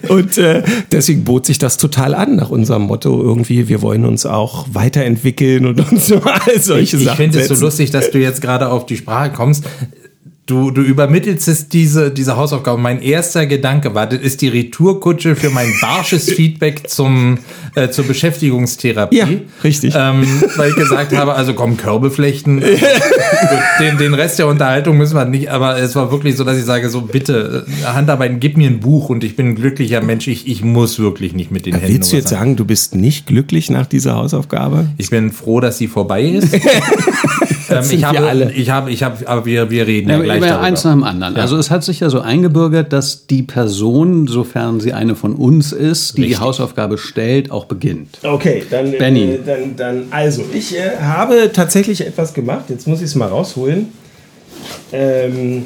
[SPEAKER 1] Und äh, deswegen bot sich das total an nach unserem Motto irgendwie, wir wollen uns auch weiterentwickeln und uns so all solche
[SPEAKER 2] Ich
[SPEAKER 1] Sachen
[SPEAKER 2] finde es so lustig, dass du jetzt gerade auf die Sprache kommst. Du, du übermittelst es diese, diese Hausaufgabe. Mein erster Gedanke war, das ist die Retourkutsche für mein barsches Feedback zum, äh, zur Beschäftigungstherapie.
[SPEAKER 1] Ja, richtig.
[SPEAKER 2] Ähm, weil ich gesagt habe, also komm, Körbeflechten. Gut, den, den Rest der Unterhaltung müssen wir nicht, aber es war wirklich so, dass ich sage, so bitte, äh, Handarbeiten, gib mir ein Buch und ich bin ein glücklicher Mensch. Ich, ich muss wirklich nicht mit den Händen.
[SPEAKER 1] Willst du jetzt sagen, du bist nicht glücklich nach dieser Hausaufgabe?
[SPEAKER 2] ich bin froh, dass sie vorbei ist. ähm, ich habe,
[SPEAKER 1] wir alle.
[SPEAKER 2] ich habe, ich habe, aber wir, wir reden ja,
[SPEAKER 3] Ja,
[SPEAKER 2] gleich darüber.
[SPEAKER 3] eins nach dem anderen. Also es hat sich ja so eingebürgert, dass die Person, sofern sie eine von uns ist, die die
[SPEAKER 2] Richtig.
[SPEAKER 3] Hausaufgabe stellt, auch beginnt.
[SPEAKER 1] Okay, dann,
[SPEAKER 3] Benny.
[SPEAKER 1] Äh, dann, dann also, ich äh, habe tatsächlich etwas gemacht. Jetzt muss ich es mal rausholen. Ähm,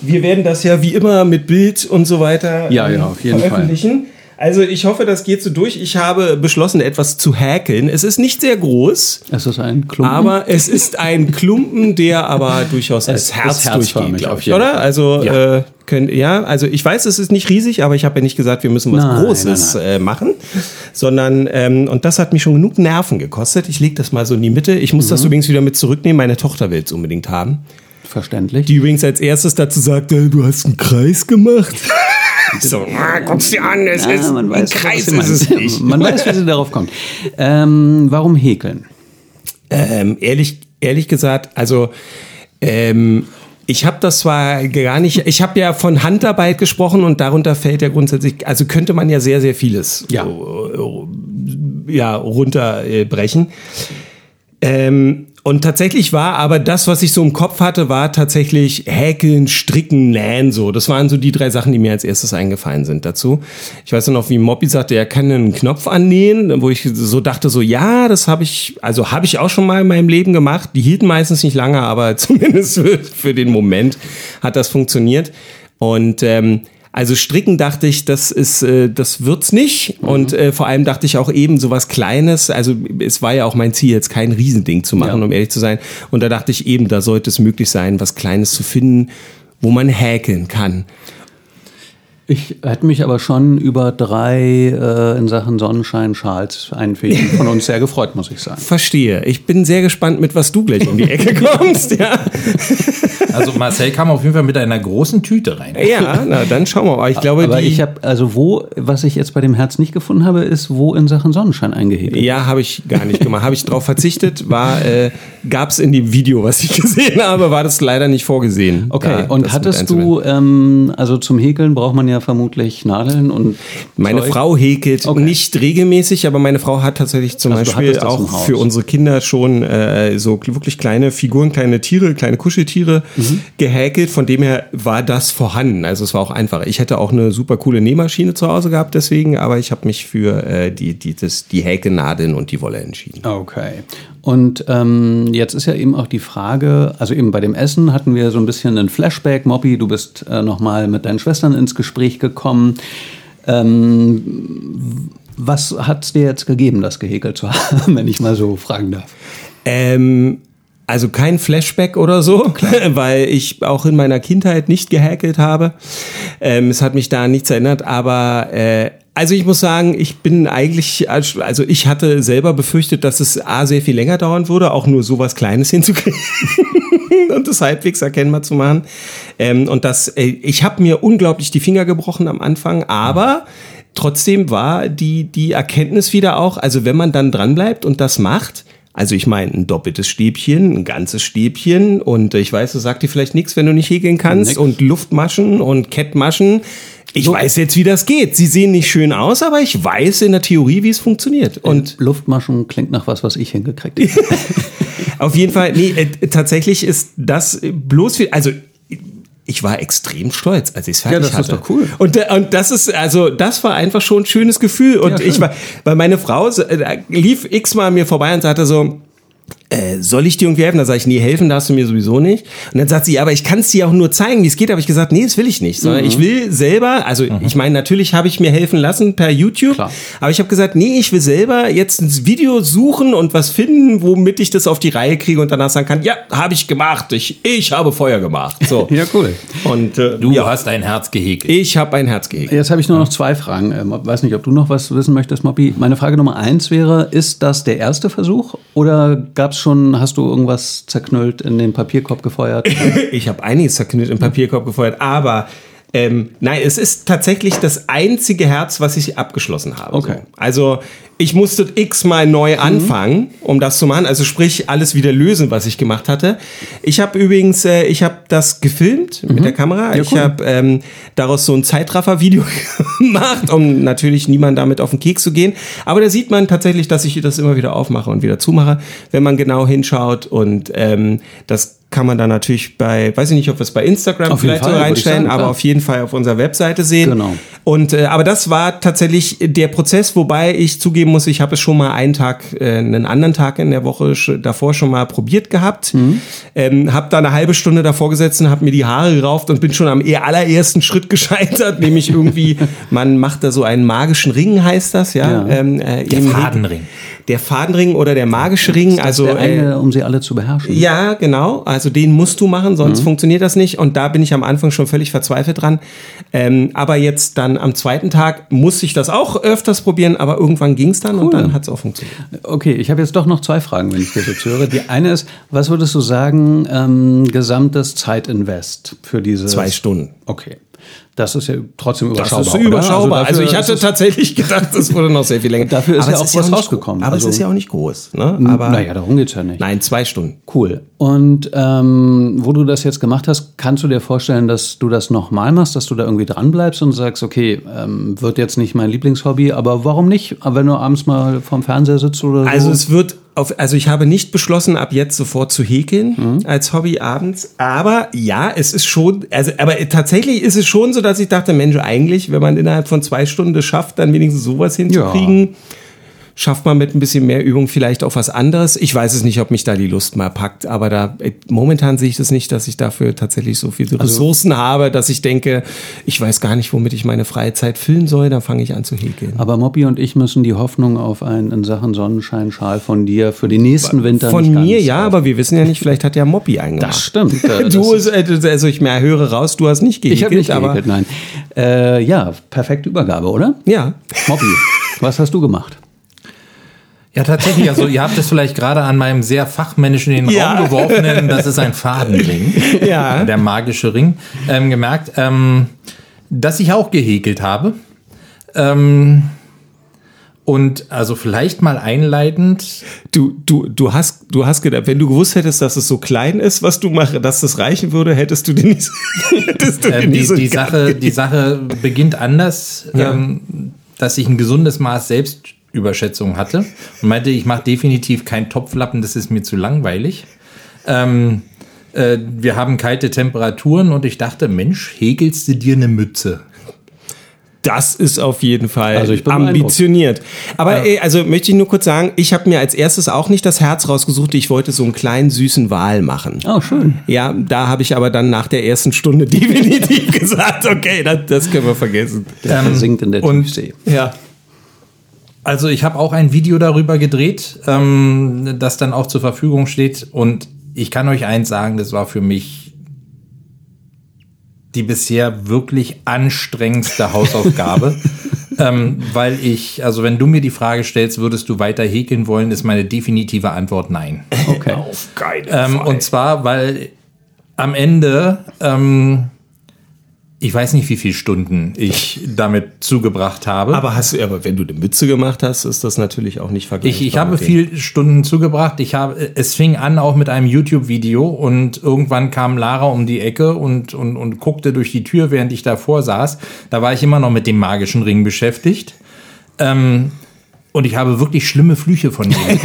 [SPEAKER 1] wir werden das ja wie immer mit Bild und so weiter
[SPEAKER 3] Ja,
[SPEAKER 1] ähm,
[SPEAKER 3] ja, auf jeden Fall.
[SPEAKER 1] Also ich hoffe, das geht so durch. Ich habe beschlossen, etwas zu häkeln. Es ist nicht sehr groß,
[SPEAKER 3] Es ist ein Klumpen.
[SPEAKER 1] aber es ist ein Klumpen, der aber durchaus als
[SPEAKER 3] ist
[SPEAKER 1] Herz
[SPEAKER 3] herzförmig,
[SPEAKER 1] durchgeht, glaub
[SPEAKER 3] auf
[SPEAKER 1] ich, oder? Also
[SPEAKER 3] Ja.
[SPEAKER 1] äh, könnt, ja, also ich weiß, es ist nicht riesig, aber ich habe ja nicht gesagt, wir müssen was
[SPEAKER 3] Nein,
[SPEAKER 1] Großes
[SPEAKER 3] nein,
[SPEAKER 1] Äh, machen, sondern ähm, und das hat mich schon genug Nerven gekostet. Ich lege das mal so in die Mitte. Ich muss
[SPEAKER 3] Mhm.
[SPEAKER 1] das übrigens wieder mit zurücknehmen. Meine Tochter will es unbedingt haben.
[SPEAKER 3] Verständlich.
[SPEAKER 1] Die übrigens als erstes dazu sagt, äh, du hast einen Kreis gemacht. so, ah, guck's dir an, es
[SPEAKER 3] Ja,
[SPEAKER 1] ist
[SPEAKER 3] man
[SPEAKER 1] ein
[SPEAKER 3] weiß,
[SPEAKER 1] Kreis
[SPEAKER 3] was sie
[SPEAKER 1] ist es nicht.
[SPEAKER 3] Man weiß, wie sie darauf kommt. Ähm, warum häkeln?
[SPEAKER 1] Ähm, ehrlich, ehrlich gesagt, also ähm, ich habe das zwar gar nicht, ich habe ja von Handarbeit gesprochen und darunter fällt ja grundsätzlich, also könnte man ja sehr, sehr vieles
[SPEAKER 3] Ja.
[SPEAKER 1] äh, ja, runterbrechen. Ähm, und tatsächlich war aber das, was ich so im Kopf hatte, war tatsächlich Häkeln, Stricken, Nähen so. Das waren so die drei Sachen, die mir als erstes eingefallen sind dazu. Ich weiß noch, wie Moppy sagte, er kann einen Knopf annähen, wo ich so dachte, so ja, das habe ich, also habe ich auch schon mal in meinem Leben gemacht. Die hielten meistens nicht lange, aber zumindest für, für den Moment hat das funktioniert. Und ähm, also stricken dachte ich, das ist, äh, das wird's nicht. Und äh, vor allem dachte ich auch eben so was Kleines. Also es war ja auch mein Ziel, jetzt kein Riesending zu machen,
[SPEAKER 3] Ja.
[SPEAKER 1] um ehrlich zu sein. Und da dachte ich eben, da sollte es möglich sein, was Kleines zu finden, wo man häkeln kann.
[SPEAKER 3] Ich hätte mich aber schon über drei äh, in Sachen Sonnenschein-Schals einfähigen von uns sehr gefreut, muss ich sagen.
[SPEAKER 1] Verstehe. Ich bin sehr gespannt, mit was du gleich um die Ecke kommst. Ja,
[SPEAKER 2] Also Marcel kam auf jeden Fall mit einer großen Tüte rein.
[SPEAKER 1] ja na, dann schauen wir mal. Ich glaube,
[SPEAKER 3] aber
[SPEAKER 1] die,
[SPEAKER 3] ich habe, also wo, was ich jetzt bei dem Herz nicht gefunden habe, ist, wo in Sachen Sonnenschein eingehegelt.
[SPEAKER 1] Ja, habe ich gar nicht gemacht. Habe ich drauf verzichtet. War, äh, gab es in dem Video, was ich gesehen habe, war das leider nicht vorgesehen.
[SPEAKER 3] Okay,
[SPEAKER 1] da
[SPEAKER 3] und hattest du, ähm, also zum Häkeln braucht man ja vermutlich Nadeln und.
[SPEAKER 1] Meine
[SPEAKER 3] Zeug.
[SPEAKER 1] Frau häkelt
[SPEAKER 3] Okay.
[SPEAKER 1] nicht regelmäßig, aber meine Frau hat tatsächlich zum
[SPEAKER 3] Also
[SPEAKER 1] Beispiel auch für unsere Kinder schon äh, so wirklich kleine Figuren, kleine Tiere, kleine Kuscheltiere
[SPEAKER 3] Mhm.
[SPEAKER 1] gehäkelt. Von dem her war das vorhanden. Also es war auch einfach. Ich hätte auch eine super coole Nähmaschine zu Hause gehabt deswegen, aber ich habe mich für äh, die, die, das, die Häkelnadeln und die Wolle entschieden.
[SPEAKER 3] Okay. Und ähm, jetzt ist ja eben auch die Frage, also eben bei dem Essen hatten wir so ein bisschen einen Flashback. Moppi, du bist äh, nochmal mit deinen Schwestern ins Gespräch gekommen. Ähm, was hat es dir jetzt gegeben, das gehäkelt zu haben, wenn ich mal so fragen darf?
[SPEAKER 1] Ähm, also kein Flashback oder so, weil ich auch in meiner Kindheit nicht gehäkelt habe. Ähm, es hat mich da nichts erinnert, aber äh, also ich muss sagen, ich bin eigentlich, also ich hatte selber befürchtet, dass es A sehr viel länger dauern würde, auch nur sowas Kleines hinzukriegen und das halbwegs erkennbar zu machen. Ähm, und das, äh, ich habe mir unglaublich die Finger gebrochen am Anfang, aber trotzdem war die, die Erkenntnis wieder auch, also wenn man dann dranbleibt und das macht, also ich meine, ein doppeltes Stäbchen, ein ganzes Stäbchen und ich weiß, das sagt dir vielleicht nichts, wenn du nicht häkeln kannst
[SPEAKER 3] Nix.
[SPEAKER 1] und Luftmaschen und Kettmaschen. Ich weiß jetzt, wie das geht. Sie sehen nicht schön aus, aber ich weiß in der Theorie, wie es funktioniert. Und
[SPEAKER 3] Luftmaschen klingt nach was, was ich hingekriegt habe.
[SPEAKER 1] auf jeden Fall, nee, äh, tatsächlich ist das bloß viel, also ich war extrem stolz, als ich es fertig
[SPEAKER 3] das ist
[SPEAKER 1] hatte.
[SPEAKER 3] doch cool.
[SPEAKER 1] Und, äh, und das ist, also, das war einfach schon ein schönes Gefühl. Und
[SPEAKER 3] Ja,
[SPEAKER 1] ich war, weil meine Frau äh, lief x-mal an mir vorbei und sagte so, äh, soll ich dir irgendwie helfen? Da sage ich, nee, helfen darfst du mir sowieso nicht. Und dann sagt sie, ja, aber ich kann es dir auch nur zeigen, wie es geht. Aber ich gesagt, nee, das will ich nicht. Sondern ich will selber, also ich meine, natürlich habe ich mir helfen lassen per YouTube.
[SPEAKER 3] Klar.
[SPEAKER 1] Aber ich habe gesagt, nee, ich will selber jetzt ein Video suchen und was finden, womit ich das auf die Reihe kriege und danach sagen kann, ja, habe ich gemacht. Ich, ich habe Feuer gemacht. So.
[SPEAKER 3] Ja, cool.
[SPEAKER 1] Und äh,
[SPEAKER 2] Du
[SPEAKER 1] ja,
[SPEAKER 2] hast ein Herz gehäkelt.
[SPEAKER 1] ich habe ein Herz gehegt.
[SPEAKER 3] Jetzt habe ich nur noch zwei Fragen. Ähm, weiß nicht, ob du noch was wissen möchtest, Moppi. Meine Frage Nummer eins wäre, ist das der erste Versuch oder gab es schon, hast du irgendwas zerknüllt in den Papierkorb gefeuert?
[SPEAKER 1] Ich habe einiges zerknüllt im Papierkorb gefeuert, aber ähm, nein, es ist tatsächlich das einzige Herz, was ich abgeschlossen habe.
[SPEAKER 3] Okay.
[SPEAKER 1] So. Also ich musste x-mal neu anfangen, um das zu machen. Also sprich, alles wieder lösen, was ich gemacht hatte. Ich habe übrigens, äh, ich habe das gefilmt mit der Kamera. ich
[SPEAKER 3] cool.
[SPEAKER 1] habe ähm, daraus so ein Zeitraffer-Video gemacht, um natürlich niemand damit auf den Keks zu gehen. Aber da sieht man tatsächlich, dass ich das immer wieder aufmache und wieder zumache, wenn man genau hinschaut. Und ähm, das kann man dann natürlich bei, weiß ich nicht, ob wir es bei Instagram
[SPEAKER 3] Auf
[SPEAKER 1] vielleicht so
[SPEAKER 3] Fall,
[SPEAKER 1] reinstellen,
[SPEAKER 3] sagen,
[SPEAKER 1] aber
[SPEAKER 3] klar.
[SPEAKER 1] auf jeden Fall auf unserer Webseite sehen.
[SPEAKER 3] Genau.
[SPEAKER 1] Und äh, aber das war tatsächlich der Prozess, wobei ich zugeben muss, ich habe es schon mal einen Tag, äh, einen anderen Tag in der Woche sch- davor schon mal probiert gehabt.
[SPEAKER 3] Mhm.
[SPEAKER 1] Ähm, habe da eine halbe Stunde davor gesessen, habe mir die Haare gerauft und bin schon am eher allerersten Schritt gescheitert, nämlich irgendwie, man macht da so einen magischen Ring, heißt das, ja.
[SPEAKER 3] Ja.
[SPEAKER 1] Ähm, äh,
[SPEAKER 2] Der Fadenring.
[SPEAKER 1] Der Fadenring oder der magische Ring, also
[SPEAKER 3] der
[SPEAKER 1] äh,
[SPEAKER 3] eine, um sie alle zu beherrschen.
[SPEAKER 1] ja, genau. Also den musst du machen,
[SPEAKER 3] Mhm.
[SPEAKER 1] sonst funktioniert das nicht. Und da bin ich am Anfang schon völlig verzweifelt dran. Ähm, aber jetzt dann am zweiten Tag musste ich das auch öfters probieren, aber irgendwann ging es dann und dann hat es auch funktioniert.
[SPEAKER 3] Okay, ich habe jetzt doch noch zwei Fragen, wenn ich das jetzt höre. Die eine ist, was würdest du sagen, ähm, gesamtes Zeitinvest für diese
[SPEAKER 1] Zwei Stunden.
[SPEAKER 3] Okay. Das ist ja trotzdem
[SPEAKER 1] Das
[SPEAKER 3] überschaubar.
[SPEAKER 1] ist
[SPEAKER 3] oder?
[SPEAKER 1] überschaubar. Also,
[SPEAKER 3] dafür
[SPEAKER 1] ich hatte
[SPEAKER 3] ist es-
[SPEAKER 1] tatsächlich gedacht, das wurde noch sehr viel länger.
[SPEAKER 3] Dafür ist
[SPEAKER 1] Aber
[SPEAKER 3] ja
[SPEAKER 1] es
[SPEAKER 3] auch was
[SPEAKER 1] nicht
[SPEAKER 3] rausgekommen.
[SPEAKER 1] Aber
[SPEAKER 3] Also-
[SPEAKER 1] es ist ja auch nicht groß. Ne? Aber
[SPEAKER 3] naja, darum geht's ja nicht.
[SPEAKER 1] nein, zwei Stunden.
[SPEAKER 3] Cool. Und ähm, wo du das jetzt gemacht hast, kannst du dir vorstellen, dass du das nochmal machst, dass du da irgendwie dran bleibst und sagst, okay, ähm, wird jetzt nicht mein Lieblingshobby, aber warum nicht? Aber wenn du abends mal vorm Fernseher sitzt oder so.
[SPEAKER 1] Also es wird auf, also ich habe nicht beschlossen, ab jetzt sofort zu häkeln als Hobby abends. Aber ja, es ist schon, also aber tatsächlich ist es schon so, dass ich dachte, Mensch, eigentlich, wenn man innerhalb von zwei Stunden es schafft, dann wenigstens sowas hinzukriegen, schafft man mit ein bisschen mehr Übung vielleicht auch was anderes. Ich weiß es nicht, ob mich da die Lust mal packt, aber da äh, momentan sehe ich das nicht, dass ich dafür tatsächlich so viele Ressourcen habe, dass ich denke, ich weiß gar nicht, womit ich meine freie Zeit füllen soll, dann fange ich an zu häkeln.
[SPEAKER 3] Aber Moppi und ich müssen die Hoffnung auf einen in Sachen Sonnenscheinschal von dir für den nächsten Winter
[SPEAKER 1] Von mir ja, aber wir wissen ja nicht, vielleicht hat ja Moppi eingemacht.
[SPEAKER 3] Das stimmt. Äh,
[SPEAKER 1] Du, also ich mehr höre raus, du hast nicht gehäkelt,
[SPEAKER 3] ich habe nicht gehäkelt, nein. Äh, ja, perfekte Übergabe, oder?
[SPEAKER 1] ja.
[SPEAKER 3] Moppi, was hast du gemacht?
[SPEAKER 2] Ja, tatsächlich. Also ihr habt es vielleicht gerade an meinem sehr fachmännischen in den
[SPEAKER 1] Ja.
[SPEAKER 2] Raum geworfenen, das ist ein Fadenring.
[SPEAKER 1] Ja.
[SPEAKER 2] Der magische Ring. Ähm, gemerkt, ähm, dass ich auch gehäkelt habe. Ähm, und also vielleicht mal einleitend,
[SPEAKER 1] Du, du, du hast, du hast gedacht, wenn du gewusst hättest, dass es so klein ist, was du machst, dass das reichen würde, hättest du dir nicht, hättest du
[SPEAKER 2] ähm,
[SPEAKER 1] nicht
[SPEAKER 2] die,
[SPEAKER 1] so
[SPEAKER 2] die, Sache, die Sache beginnt anders,
[SPEAKER 1] Ja.
[SPEAKER 2] ähm, dass ich ein gesundes Maß Selbstüberschätzung hatte und meinte, ich mache definitiv kein Topflappen, das ist mir zu langweilig. Ähm, äh, wir haben kalte Temperaturen und ich dachte, Mensch, häkelst du dir eine Mütze?
[SPEAKER 1] Das ist auf jeden Fall
[SPEAKER 3] Also ich bin beeindruckt.
[SPEAKER 1] ambitioniert. Aber ey, also möchte ich nur kurz sagen, ich habe mir als erstes auch nicht das Herz rausgesucht. Ich wollte so einen kleinen süßen Wal machen.
[SPEAKER 3] Oh, schön.
[SPEAKER 1] Ja, da habe ich aber dann nach der ersten Stunde definitiv gesagt, okay, das, das können wir vergessen.
[SPEAKER 3] Der versinkt in der
[SPEAKER 2] und-
[SPEAKER 3] Tiefsee.
[SPEAKER 1] Ja.
[SPEAKER 2] Also ich habe auch ein Video darüber gedreht, ähm, das dann auch zur Verfügung steht. Und ich kann euch eins sagen, das war für mich die bisher wirklich anstrengendste Hausaufgabe. ähm, weil ich, also wenn du mir die Frage stellst, würdest du weiter häkeln wollen, ist meine definitive Antwort nein.
[SPEAKER 3] Okay.
[SPEAKER 1] Auf keinen
[SPEAKER 2] Ähm, und zwar, weil am Ende, ähm, ich weiß nicht, wie viele Stunden ich damit zugebracht habe.
[SPEAKER 1] aber hast du, aber wenn du eine Mütze gemacht hast, ist das natürlich auch nicht vergleichbar.
[SPEAKER 2] Ich, ich habe
[SPEAKER 1] mit dem.
[SPEAKER 2] viel Stunden zugebracht. Ich habe, es fing an auch mit einem YouTube-Video und irgendwann kam Lara um die Ecke und, und, und guckte durch die Tür, während ich davor saß. Da war ich immer noch mit dem magischen Ring beschäftigt. Ähm, und ich habe wirklich schlimme Flüche von ihr.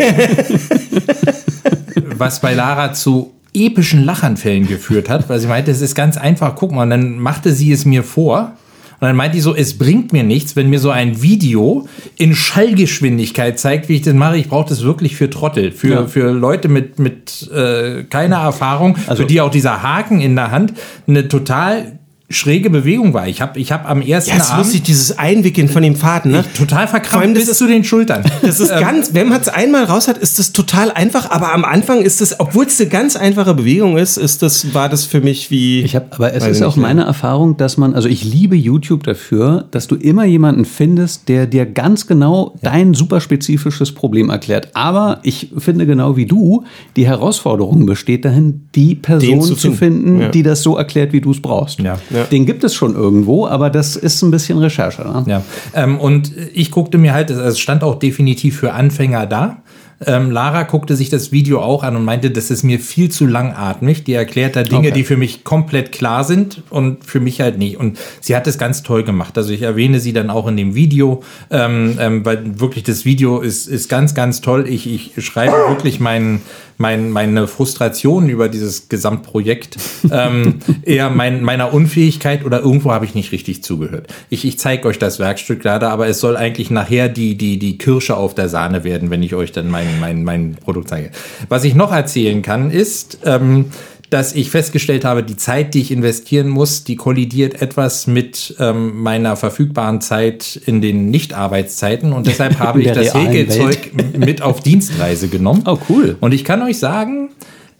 [SPEAKER 2] Was bei Lara zu epischen Lachanfällen geführt hat, weil sie meinte, es ist ganz einfach, guck mal, und dann machte sie es mir vor. Und dann meinte die so, es bringt mir nichts, wenn mir so ein Video in Schallgeschwindigkeit zeigt, wie ich das mache. Ich brauche das wirklich für Trottel, für,
[SPEAKER 3] Ja.
[SPEAKER 2] für Leute mit, mit äh, keiner Erfahrung,
[SPEAKER 3] Also-
[SPEAKER 2] für die auch dieser Haken in der Hand eine total schräge Bewegung war. Ich habe ich hab am ersten
[SPEAKER 1] Ja, ist
[SPEAKER 2] Abend
[SPEAKER 1] lustig, dieses Einwickeln von dem Faden, ne?
[SPEAKER 2] total
[SPEAKER 1] Vor allem,
[SPEAKER 2] verkrampft
[SPEAKER 1] das
[SPEAKER 2] bis
[SPEAKER 1] ist-
[SPEAKER 2] zu den Schultern.
[SPEAKER 1] Das ist ganz, wenn man es einmal raus hat, ist das total einfach, aber am Anfang ist es, obwohl es eine ganz einfache Bewegung ist, ist das, war das für mich wie.
[SPEAKER 3] Ich habe, aber es ist auch meine Erfahrung, dass man, also ich liebe YouTube dafür, dass du immer jemanden findest, der dir ganz genau dein super spezifisches Problem erklärt. Aber ich finde genau wie du, die Herausforderung besteht dahin, die Person
[SPEAKER 1] zu
[SPEAKER 3] zu,
[SPEAKER 1] finden.
[SPEAKER 3] finden,
[SPEAKER 1] Ja.
[SPEAKER 3] die das so erklärt, wie du es brauchst.
[SPEAKER 2] Ja.
[SPEAKER 1] Ja.
[SPEAKER 3] Den gibt es schon irgendwo, aber das ist ein bisschen Recherche. Ne?
[SPEAKER 2] Ja, ähm, und ich guckte mir halt, es stand auch definitiv für Anfänger da. Ähm, Lara guckte sich das Video auch an und meinte, das ist mir viel zu langatmig. Die erklärt da Dinge,
[SPEAKER 3] Okay.
[SPEAKER 2] die für mich komplett klar sind und für mich halt nicht. Und sie hat es ganz toll gemacht. Also ich erwähne sie dann auch in dem Video, ähm, ähm, weil wirklich das Video ist, ist ganz, ganz toll. Ich, ich schreibe wirklich meinen mein, meine Frustration über dieses Gesamtprojekt, ähm, eher mein, meiner Unfähigkeit oder irgendwo habe ich nicht richtig zugehört. Ich, ich zeige euch das Werkstück leider, aber es soll eigentlich nachher die, die, die Kirsche auf der Sahne werden, wenn ich euch dann mein, mein, mein Produkt zeige. Was ich noch erzählen kann, ist, ähm, dass ich festgestellt habe, die Zeit, die ich investieren muss, die kollidiert etwas mit ähm, meiner verfügbaren Zeit in den Nicht-Arbeitszeiten und deshalb habe ich das Häkelzeug mit auf Dienstreise genommen.
[SPEAKER 3] Oh, cool.
[SPEAKER 2] Und ich kann euch sagen,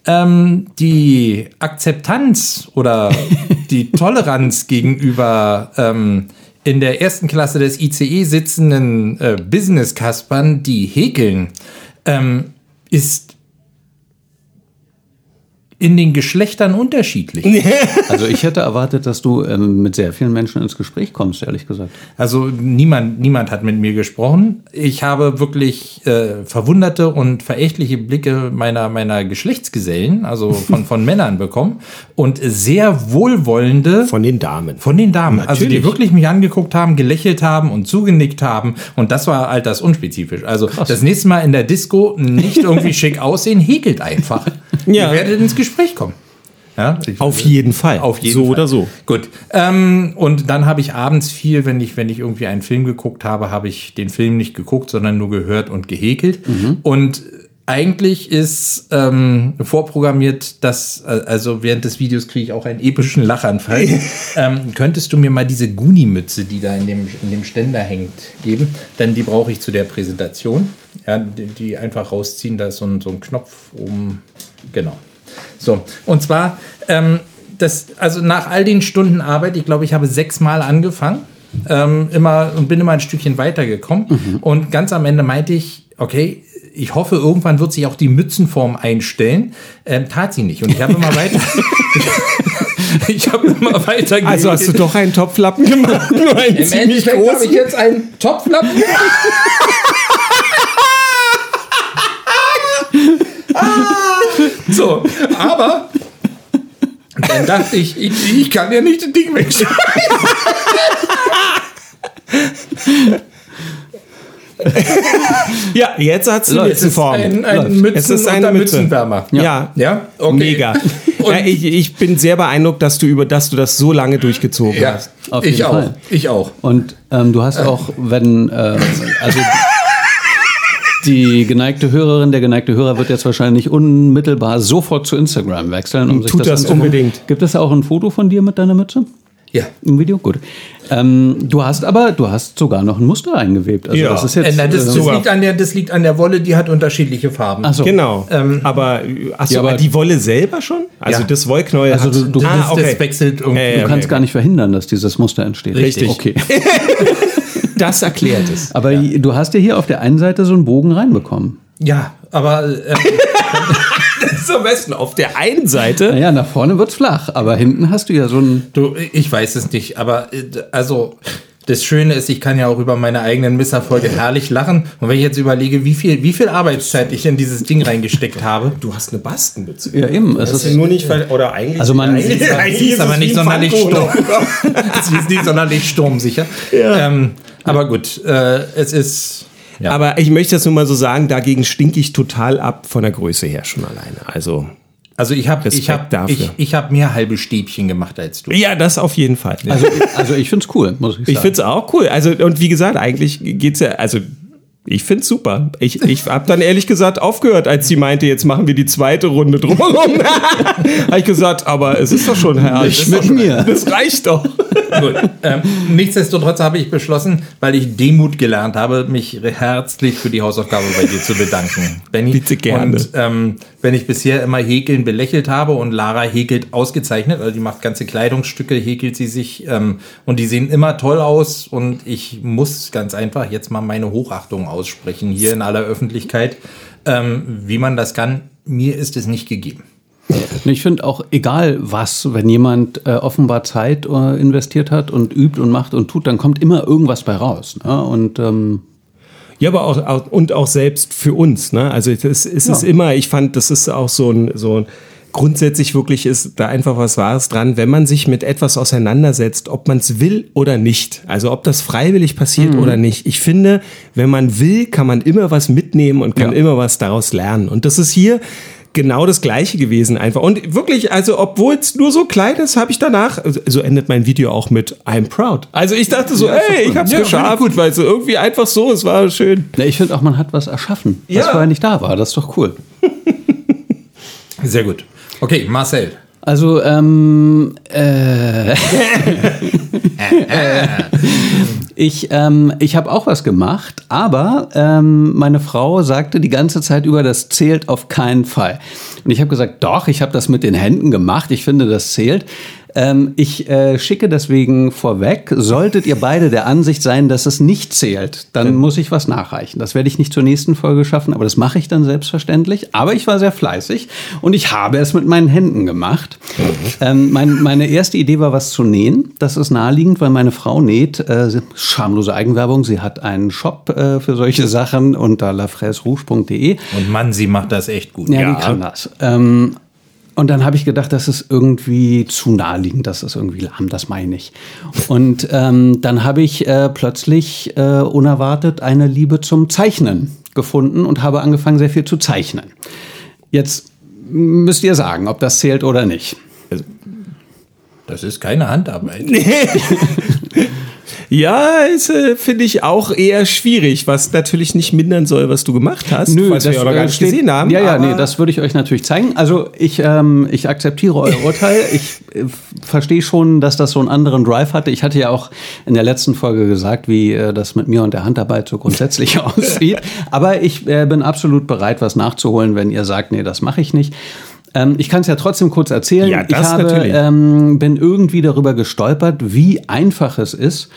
[SPEAKER 2] ähm, die Akzeptanz oder die Toleranz gegenüber ähm, in der ersten Klasse des ICE sitzenden äh, Business-Kaspern, die häkeln, ähm, ist in den Geschlechtern unterschiedlich.
[SPEAKER 3] Also ich hätte erwartet, dass du ähm, mit sehr vielen Menschen ins Gespräch kommst, ehrlich gesagt.
[SPEAKER 2] Also niemand, niemand hat mit mir gesprochen. Ich habe wirklich äh, verwunderte und verächtliche Blicke meiner, meiner Geschlechtsgesellen, also von, von Männern bekommen und sehr wohlwollende
[SPEAKER 1] Von den Damen.
[SPEAKER 2] von den Damen, also die
[SPEAKER 1] Natürlich.
[SPEAKER 2] wirklich mich angeguckt haben, gelächelt haben und zugenickt haben und das war altersunspezifisch. Also das nächste Mal in der Disco nicht irgendwie schick aussehen, häkelt einfach.
[SPEAKER 1] Ja.
[SPEAKER 2] Ihr werdet ins Gespräch kommen. Ja, ich,
[SPEAKER 1] Auf jeden Fall.
[SPEAKER 2] Auf jeden
[SPEAKER 1] so
[SPEAKER 2] Fall.
[SPEAKER 1] oder so.
[SPEAKER 2] Gut. Ähm, und dann habe ich abends viel, wenn ich, wenn ich irgendwie einen Film geguckt habe, habe ich den Film nicht geguckt, sondern nur gehört und gehäkelt. Und eigentlich ist ähm, vorprogrammiert, dass, äh, also während des Videos kriege ich auch einen epischen Lachanfall. ähm, könntest du mir mal diese Guni-Mütze, die da in dem, in dem Ständer hängt, geben? Denn die brauche ich zu der Präsentation. Ja, die, die einfach rausziehen, da ist so ein, so ein Knopf oben. Genau. So, und zwar, ähm, das, also nach all den Stunden Arbeit, ich glaube, ich habe sechsmal angefangen, ähm, immer und bin immer ein Stückchen weitergekommen. Und ganz am Ende meinte ich, okay, ich hoffe, irgendwann wird sich auch die Mützenform einstellen. Ähm, tat sie nicht. Und ich habe immer weiter. ich habe immer weiter
[SPEAKER 1] Also hast du doch einen Topflappen gemacht, nur einen
[SPEAKER 2] Im Endeffekt habe ich jetzt einen Topflappen. so, aber dann dachte ich, ich, ich kann ja nicht das Ding wegschmeißen.
[SPEAKER 1] Ja, jetzt eine
[SPEAKER 2] Es ist
[SPEAKER 1] Mützenform.
[SPEAKER 2] ein, ein. Mützen
[SPEAKER 1] es ist eine
[SPEAKER 2] ein
[SPEAKER 1] Mütze.
[SPEAKER 2] Mützenwärmer.
[SPEAKER 1] Ja.
[SPEAKER 2] Ja? Okay.
[SPEAKER 1] Mega. Ja, ich, ich bin sehr beeindruckt, dass du über, dass du das so lange durchgezogen
[SPEAKER 2] Ja,
[SPEAKER 1] hast.
[SPEAKER 3] Auf
[SPEAKER 2] ich
[SPEAKER 3] jeden
[SPEAKER 2] auch.
[SPEAKER 3] Fall.
[SPEAKER 2] Ich auch.
[SPEAKER 3] Und ähm, du hast auch, wenn, äh, also die geneigte Hörerin, der geneigte Hörer wird jetzt wahrscheinlich unmittelbar sofort zu Instagram wechseln. Um sich
[SPEAKER 1] Tut das
[SPEAKER 3] anzugucken.
[SPEAKER 1] unbedingt.
[SPEAKER 3] Gibt es da auch ein Foto von dir mit deiner Mütze?
[SPEAKER 2] Ja.
[SPEAKER 3] Im Video? Gut. Ähm, du hast aber, du hast sogar noch ein Muster eingewebt. Also
[SPEAKER 1] Ja.
[SPEAKER 3] das ist
[SPEAKER 2] Äh,
[SPEAKER 3] jetzt.
[SPEAKER 2] na, das, das,
[SPEAKER 3] äh,
[SPEAKER 1] sogar-
[SPEAKER 2] liegt an der, das liegt an der Wolle, die hat unterschiedliche Farben.
[SPEAKER 3] ach so.
[SPEAKER 1] Genau. aber, achso,
[SPEAKER 3] Ja, aber-
[SPEAKER 1] die Wolle selber schon? Also
[SPEAKER 2] Ja.
[SPEAKER 1] das Wollknäuel
[SPEAKER 3] Also
[SPEAKER 1] hat...
[SPEAKER 3] du- du-
[SPEAKER 1] ah,
[SPEAKER 2] das,
[SPEAKER 1] okay.
[SPEAKER 2] das wechselt irgendwie.
[SPEAKER 1] Äh,
[SPEAKER 3] Du
[SPEAKER 1] okay,
[SPEAKER 3] kannst
[SPEAKER 1] okay.
[SPEAKER 3] gar nicht verhindern, dass dieses Muster entsteht.
[SPEAKER 1] Richtig.
[SPEAKER 3] Okay.
[SPEAKER 1] Das erklärt es.
[SPEAKER 3] Aber du hast ja hier auf der einen Seite so einen Bogen reinbekommen.
[SPEAKER 2] Ja, aber ähm,
[SPEAKER 1] Das ist am besten auf der einen Seite.
[SPEAKER 3] Naja, nach vorne wird's flach, aber hinten hast du ja so ein.
[SPEAKER 2] du, ich weiß es nicht. Aber äh, also das Schöne ist, ich kann ja auch über meine eigenen Misserfolge herrlich lachen. Und wenn ich jetzt überlege, wie viel, wie viel Arbeitszeit ich in dieses Ding reingesteckt habe.
[SPEAKER 1] Du hast eine Bastenmütze.
[SPEAKER 3] Ja, eben. Es
[SPEAKER 1] Das
[SPEAKER 3] ist,
[SPEAKER 1] ist nur nicht... ver- Oder eigentlich...
[SPEAKER 3] Also man-
[SPEAKER 1] eigentlich,
[SPEAKER 3] ist-
[SPEAKER 1] eigentlich
[SPEAKER 2] ist aber
[SPEAKER 1] es
[SPEAKER 2] nicht sonderlich
[SPEAKER 1] Pfannkuchen.
[SPEAKER 2] Sie ist nicht sonderlich sturmsicher. Ähm, aber gut, äh, es ist. Ja.
[SPEAKER 1] Aber ich möchte das nur mal so sagen, dagegen stinke ich total ab von der Größe her schon alleine. Also...
[SPEAKER 2] Also ich habe ich hab,
[SPEAKER 1] dafür.
[SPEAKER 2] ich, ich hab mehr halbe Stäbchen gemacht als du.
[SPEAKER 1] Ja, das auf jeden Fall.
[SPEAKER 3] also, also ich find's cool, muss ich sagen.
[SPEAKER 1] Ich finde es auch cool. Also, und wie gesagt, eigentlich geht's ja, also ich finde es super. Ich, ich habe dann ehrlich gesagt aufgehört, als sie meinte, jetzt machen wir die zweite Runde drumherum. habe ich gesagt, aber es ist doch schon herrlich.
[SPEAKER 3] Nicht mit mir.
[SPEAKER 1] Das reicht doch.
[SPEAKER 2] Gut. Ähm, nichtsdestotrotz habe ich beschlossen, weil ich Demut gelernt habe, mich herzlich für die Hausaufgabe bei dir zu bedanken. Benny.
[SPEAKER 1] Bitte gerne.
[SPEAKER 2] Und ähm, wenn ich bisher immer Häkeln belächelt habe und Lara häkelt ausgezeichnet, also die macht ganze Kleidungsstücke, häkelt sie sich ähm, und die sehen immer toll aus und ich muss ganz einfach jetzt mal meine Hochachtung aussprechen hier in aller Öffentlichkeit. Ähm, wie man das kann, mir ist es nicht gegeben.
[SPEAKER 3] Ich finde auch egal was, wenn jemand äh, offenbar Zeit äh, investiert hat und übt und macht und tut, dann kommt immer irgendwas bei raus. Ne? Und ähm,
[SPEAKER 1] Ja, aber auch, auch und auch selbst für uns. Ne? Also es ist, es ist
[SPEAKER 3] Ja.
[SPEAKER 1] immer, ich fand, das ist auch so ein, so ein grundsätzlich wirklich ist da einfach was Wahres dran, wenn man sich mit etwas auseinandersetzt, ob man es will oder nicht. Also ob das freiwillig passiert oder nicht. Ich finde, wenn man will, kann man immer was mitnehmen und kann
[SPEAKER 3] Ja.
[SPEAKER 1] immer was daraus lernen. Und das ist hier genau das gleiche gewesen einfach. Und wirklich, also obwohl es nur so klein ist, habe ich danach, also, so endet mein Video auch mit I'm proud. Also ich dachte so, ey, ich hab's
[SPEAKER 3] Ja,
[SPEAKER 1] geschafft, gut, weil so irgendwie einfach so, es war schön.
[SPEAKER 3] ja, ich finde auch, man hat was erschaffen, was
[SPEAKER 1] Ja.
[SPEAKER 3] vorher nicht da war. Das ist doch cool.
[SPEAKER 2] Sehr gut. Okay, Marcel.
[SPEAKER 3] Also, ähm, äh, ich, ähm, ich habe auch was gemacht, aber ähm, meine Frau sagte die ganze Zeit über, das zählt auf keinen Fall. Und ich habe gesagt, doch, ich habe das mit den Händen gemacht, ich finde, das zählt. Ähm, ich äh, schicke deswegen vorweg, solltet ihr beide der Ansicht sein, dass es nicht zählt, dann muss ich was nachreichen. Das werde ich nicht zur nächsten Folge schaffen, aber das mache ich dann selbstverständlich. Aber ich war sehr fleißig und ich habe es mit meinen Händen gemacht. Ähm, mein, meine erste Idee war, was zu nähen. Das ist naheliegend, weil meine Frau näht. Äh, schamlose Eigenwerbung. Sie hat einen Shop äh, für solche Sachen unter lafraisrouge.de.
[SPEAKER 2] Und Mann, sie macht das echt gut.
[SPEAKER 3] Ja, die kann das. Ähm, und dann habe ich gedacht, das ist irgendwie zu naheliegend, das ist irgendwie lahm, das meine ich. Und ähm, dann habe ich äh, plötzlich äh, unerwartet eine Liebe zum Zeichnen gefunden und habe angefangen, sehr viel zu zeichnen. Jetzt müsst ihr sagen, ob das zählt oder nicht.
[SPEAKER 2] Das ist keine Handarbeit.
[SPEAKER 1] Ja, äh, finde ich auch eher schwierig, was natürlich nicht mindern soll, was du gemacht hast, was wir auch noch
[SPEAKER 3] äh,
[SPEAKER 1] gar nicht
[SPEAKER 3] steht-
[SPEAKER 1] gesehen haben.
[SPEAKER 3] Ja, ja,
[SPEAKER 1] aber-
[SPEAKER 3] nee, das würde ich euch natürlich zeigen. Also ich, ähm, ich akzeptiere euer Urteil. Ich äh, verstehe schon, dass das so einen anderen Drive hatte. Ich hatte ja auch in der letzten Folge gesagt, wie äh, das mit mir und der Handarbeit so grundsätzlich aussieht. Aber ich äh, bin absolut bereit, was nachzuholen, wenn ihr sagt, nee, das mache ich nicht. Ähm, ich kann es ja trotzdem kurz erzählen.
[SPEAKER 1] Ja,
[SPEAKER 3] ich
[SPEAKER 1] das
[SPEAKER 3] habe,
[SPEAKER 1] natürlich.
[SPEAKER 3] ähm, bin irgendwie darüber gestolpert, wie einfach es ist,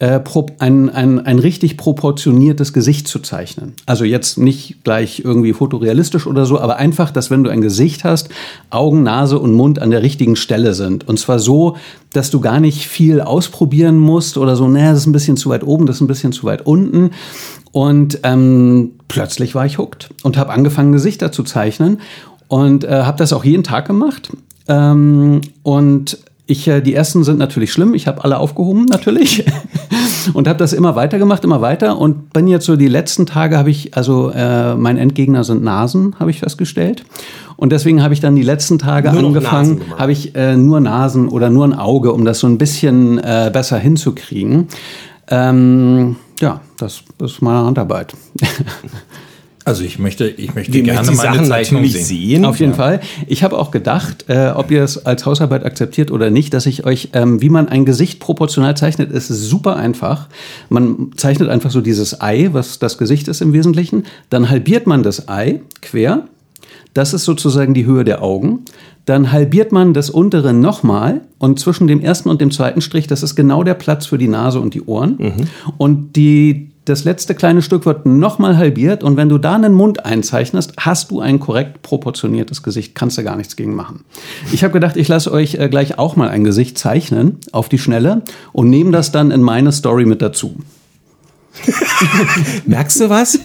[SPEAKER 3] äh, ein, ein, ein richtig proportioniertes Gesicht zu zeichnen. Also jetzt nicht gleich irgendwie fotorealistisch oder so, aber einfach, dass wenn du ein Gesicht hast, Augen, Nase und Mund an der richtigen Stelle sind. Und zwar so, dass du gar nicht viel ausprobieren musst oder so, naja, das ist ein bisschen zu weit oben, das ist ein bisschen zu weit unten. Und ähm, plötzlich war ich hooked und habe angefangen, Gesichter zu zeichnen und äh, habe das auch jeden Tag gemacht. Ähm, und ich, äh, die ersten sind natürlich schlimm. Ich habe alle aufgehoben natürlich und habe das immer weiter gemacht, immer weiter. Und bin jetzt so die letzten Tage habe ich also äh, mein Endgegner sind Nasen, habe ich festgestellt. Und deswegen habe ich dann die letzten Tage
[SPEAKER 1] Nur
[SPEAKER 3] angefangen, habe ich äh, nur Nasen oder nur ein Auge, um das so ein bisschen äh, besser hinzukriegen. Ähm, ja, das, das ist meine Handarbeit.
[SPEAKER 2] Also ich möchte, ich möchte
[SPEAKER 1] Wir
[SPEAKER 2] gerne
[SPEAKER 1] die
[SPEAKER 2] meine
[SPEAKER 1] Sachen
[SPEAKER 2] Zeichnung sehen.
[SPEAKER 1] sehen.
[SPEAKER 3] Auf jeden Fall. Ich habe auch gedacht, äh, ob ihr es als Hausarbeit akzeptiert oder nicht, dass ich euch, ähm, wie man ein Gesicht proportional zeichnet, ist super einfach. Man zeichnet einfach so dieses Ei, was das Gesicht ist im Wesentlichen. Dann halbiert man das Ei quer. Das ist sozusagen die Höhe der Augen. Dann halbiert man das untere nochmal und zwischen dem ersten und dem zweiten Strich, das ist genau der Platz für die Nase und die Ohren. Und die, das letzte kleine Stück wird nochmal halbiert und wenn du da einen Mund einzeichnest, hast du ein korrekt proportioniertes Gesicht, kannst du gar nichts gegen machen. Ich habe gedacht, ich lasse euch äh, gleich auch mal ein Gesicht zeichnen auf die Schnelle und nehme das dann in meine Story mit dazu.
[SPEAKER 1] Merkst du was?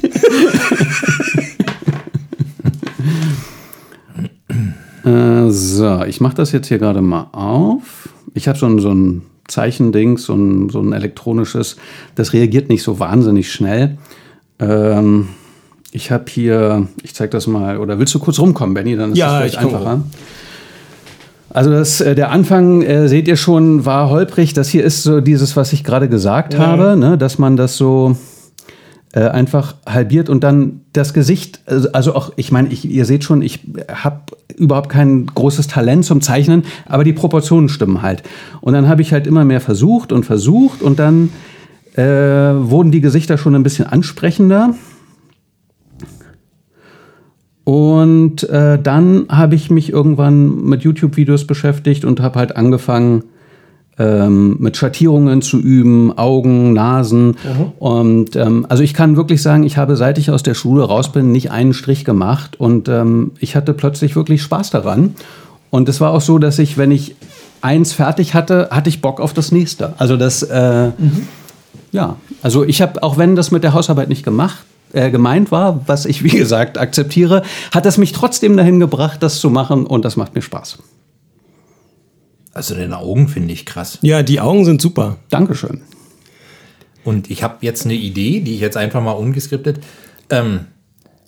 [SPEAKER 3] Äh, so, ich mache das jetzt hier gerade mal auf. Ich habe so ein, so ein Zeichending, so ein, so ein elektronisches, das reagiert nicht so wahnsinnig schnell. Ähm, ich habe hier, ich zeig das mal, oder willst du kurz rumkommen, Benny? Dann ist
[SPEAKER 1] Ja,
[SPEAKER 3] das
[SPEAKER 1] ich
[SPEAKER 3] vielleicht einfacher. Also das, äh, der Anfang, äh, seht ihr schon, war holprig. Das hier ist so dieses, was ich gerade gesagt habe, ne? dass man das so äh, einfach halbiert und dann das Gesicht, also- also auch, ich meine, ich, ihr seht schon, ich habe überhaupt kein großes Talent zum Zeichnen, aber die Proportionen stimmen halt. Und dann habe ich halt immer mehr versucht und versucht und dann äh, wurden die Gesichter schon ein bisschen ansprechender. Und äh, dann habe ich mich irgendwann mit YouTube-Videos beschäftigt und habe halt angefangen, ähm, mit Schattierungen zu üben, Augen, Nasen. Und ähm, also ich kann wirklich sagen, ich habe, seit ich aus der Schule raus bin, nicht einen Strich gemacht. Und ähm, ich hatte plötzlich wirklich Spaß daran. Und es war auch so, dass ich, wenn ich eins fertig hatte, hatte ich Bock auf das nächste. Also das, äh, ja, also ich habe, auch wenn das mit der Hausarbeit nicht gemacht, äh, gemeint war, was ich wie gesagt akzeptiere, hat es mich trotzdem dahin gebracht, das zu machen und das macht mir Spaß.
[SPEAKER 2] Also deine Augen finde ich krass.
[SPEAKER 1] Ja, die Augen sind super.
[SPEAKER 3] Dankeschön.
[SPEAKER 2] Und ich habe jetzt eine Idee, die ich jetzt einfach mal ungeskriptet. Ähm,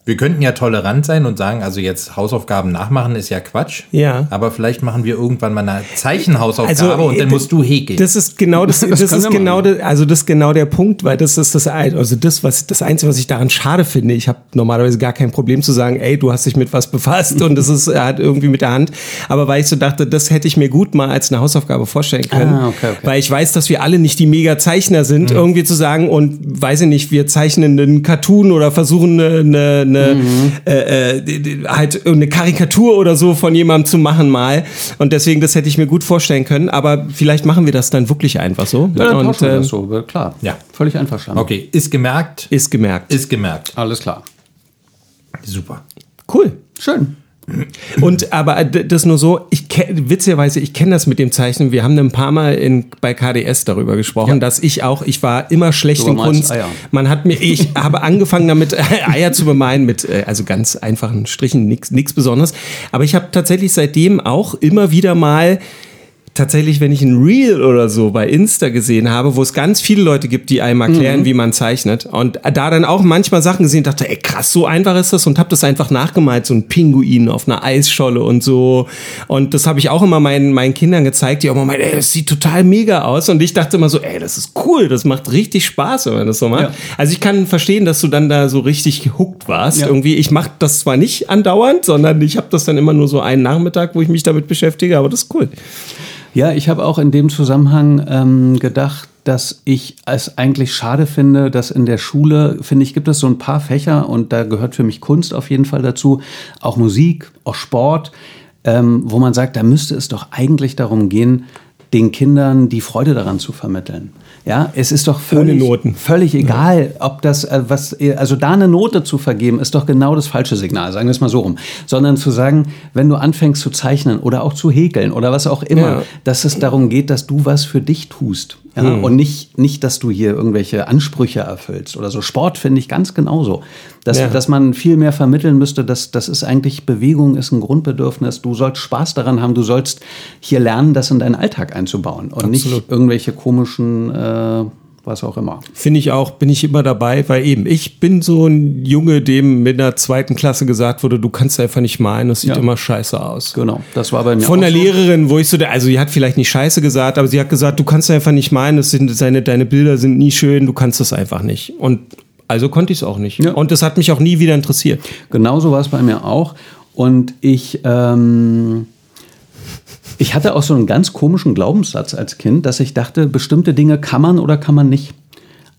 [SPEAKER 2] wir könnten ja tolerant sein und sagen, also jetzt Hausaufgaben nachmachen ist ja Quatsch.
[SPEAKER 1] Ja.
[SPEAKER 2] Aber vielleicht machen wir irgendwann mal eine Zeichenhausaufgabe
[SPEAKER 1] Also,
[SPEAKER 2] und dann
[SPEAKER 1] äh,
[SPEAKER 2] musst du häkeln.
[SPEAKER 1] Das ist genau das, das,
[SPEAKER 3] können
[SPEAKER 1] ist genau
[SPEAKER 3] machen.
[SPEAKER 1] das, also das ist genau der Punkt, weil das ist das also das was das einzige, was ich daran schade finde. Ich habe normalerweise gar kein Problem zu sagen, ey, du hast dich mit was befasst und das ist halt irgendwie mit der Hand, aber weil ich so dachte, das hätte ich mir gut mal als eine Hausaufgabe vorstellen können,
[SPEAKER 3] Ah, okay, okay.
[SPEAKER 1] weil ich weiß, dass wir alle nicht die mega Zeichner sind,
[SPEAKER 3] Mhm.
[SPEAKER 1] irgendwie zu sagen und weiß ich nicht, wir zeichnen einen Cartoon oder versuchen eine, eine, eine
[SPEAKER 3] Mhm.
[SPEAKER 1] äh, äh, halt eine Karikatur oder so von jemandem zu machen mal und deswegen das hätte ich mir gut vorstellen können, aber vielleicht machen wir das dann wirklich einfach so
[SPEAKER 3] Ja, dann
[SPEAKER 1] und
[SPEAKER 3] wir das so, aber klar.
[SPEAKER 2] Ja.
[SPEAKER 3] Völlig einverstanden.
[SPEAKER 2] okay, ist gemerkt.
[SPEAKER 1] ist gemerkt.
[SPEAKER 2] Ist gemerkt.
[SPEAKER 3] Alles klar.
[SPEAKER 2] Super.
[SPEAKER 1] cool.
[SPEAKER 3] Schön.
[SPEAKER 1] Und aber äh, das nur so, ich witzigerweise, ich kenne das mit dem Zeichnen. Wir haben ein paar Mal in, bei KDS darüber gesprochen, dass ich auch, ich war immer schlecht
[SPEAKER 3] Du
[SPEAKER 1] in Kunst.
[SPEAKER 3] Eier.
[SPEAKER 1] Man hat mir, ich habe angefangen damit Eier zu bemalen mit äh, also ganz einfachen Strichen, nichts nichts Besonderes. Aber ich habe tatsächlich seitdem auch immer wieder mal tatsächlich, wenn ich ein Reel oder so bei Insta gesehen habe, wo es ganz viele Leute gibt, die einem erklären,
[SPEAKER 3] Mhm.
[SPEAKER 1] wie man zeichnet. Und da dann auch manchmal Sachen gesehen, dachte, ey krass, so einfach ist das und habe das einfach nachgemalt, so ein Pinguin auf einer Eisscholle und so. Und das habe ich auch immer meinen, meinen Kindern gezeigt, die auch immer meinen, ey, das sieht total mega aus. Und ich dachte immer so, ey, das ist cool, das macht richtig Spaß, wenn man das so macht.
[SPEAKER 3] Ja.
[SPEAKER 1] Also ich kann verstehen, dass du dann da so richtig gehuckt warst.
[SPEAKER 3] Ja.
[SPEAKER 1] Irgendwie, ich mache das zwar nicht andauernd, sondern ich habe das dann immer nur so einen Nachmittag, wo ich mich damit beschäftige, aber das ist cool.
[SPEAKER 3] Ja, ich habe auch in dem Zusammenhang ähm, gedacht, dass ich es eigentlich schade finde, dass in der Schule, finde ich, gibt es so ein paar Fächer und da gehört für mich Kunst auf jeden Fall dazu, auch Musik, auch Sport, ähm, wo man sagt, da müsste es doch eigentlich darum gehen, den Kindern die Freude daran zu vermitteln. Ja, es ist doch völlig,
[SPEAKER 1] Noten.
[SPEAKER 3] völlig egal, ob das, äh, was, also da eine Note zu vergeben, ist doch genau das falsche Signal, sagen wir es mal so rum. Sondern zu sagen, wenn du anfängst zu zeichnen oder auch zu häkeln oder was auch immer, dass es darum geht, dass du was für dich tust. Ja?
[SPEAKER 1] Hm.
[SPEAKER 3] Und nicht, nicht, dass du hier irgendwelche Ansprüche erfüllst oder so. Sport finde ich ganz genauso. Dass,
[SPEAKER 1] Ja.
[SPEAKER 3] dass man viel mehr vermitteln müsste, dass das ist eigentlich Bewegung, ist ein Grundbedürfnis. Du sollst Spaß daran haben, du sollst hier lernen, das in deinen Alltag einzubauen und nicht irgendwelche komischen, äh, was auch immer.
[SPEAKER 1] Finde ich auch, bin ich immer dabei, weil eben, ich bin so ein Junge, dem mit der zweiten Klasse gesagt wurde, du kannst einfach nicht malen, das sieht
[SPEAKER 3] Ja.
[SPEAKER 1] immer scheiße aus.
[SPEAKER 3] Genau, das war bei mir
[SPEAKER 1] Von der
[SPEAKER 3] so.
[SPEAKER 1] Lehrerin, wo ich so, also sie hat vielleicht nicht scheiße gesagt, aber sie hat gesagt, du kannst einfach nicht malen, das sind seine, deine Bilder sind nie schön, du kannst das einfach nicht. Und also konnte ich es auch nicht.
[SPEAKER 3] Ja.
[SPEAKER 1] Und das hat mich auch nie wieder interessiert.
[SPEAKER 3] Genauso war es bei mir auch. Und ich, ähm, ich hatte auch so einen ganz komischen Glaubenssatz als Kind, dass ich dachte, bestimmte Dinge kann man oder kann man nicht.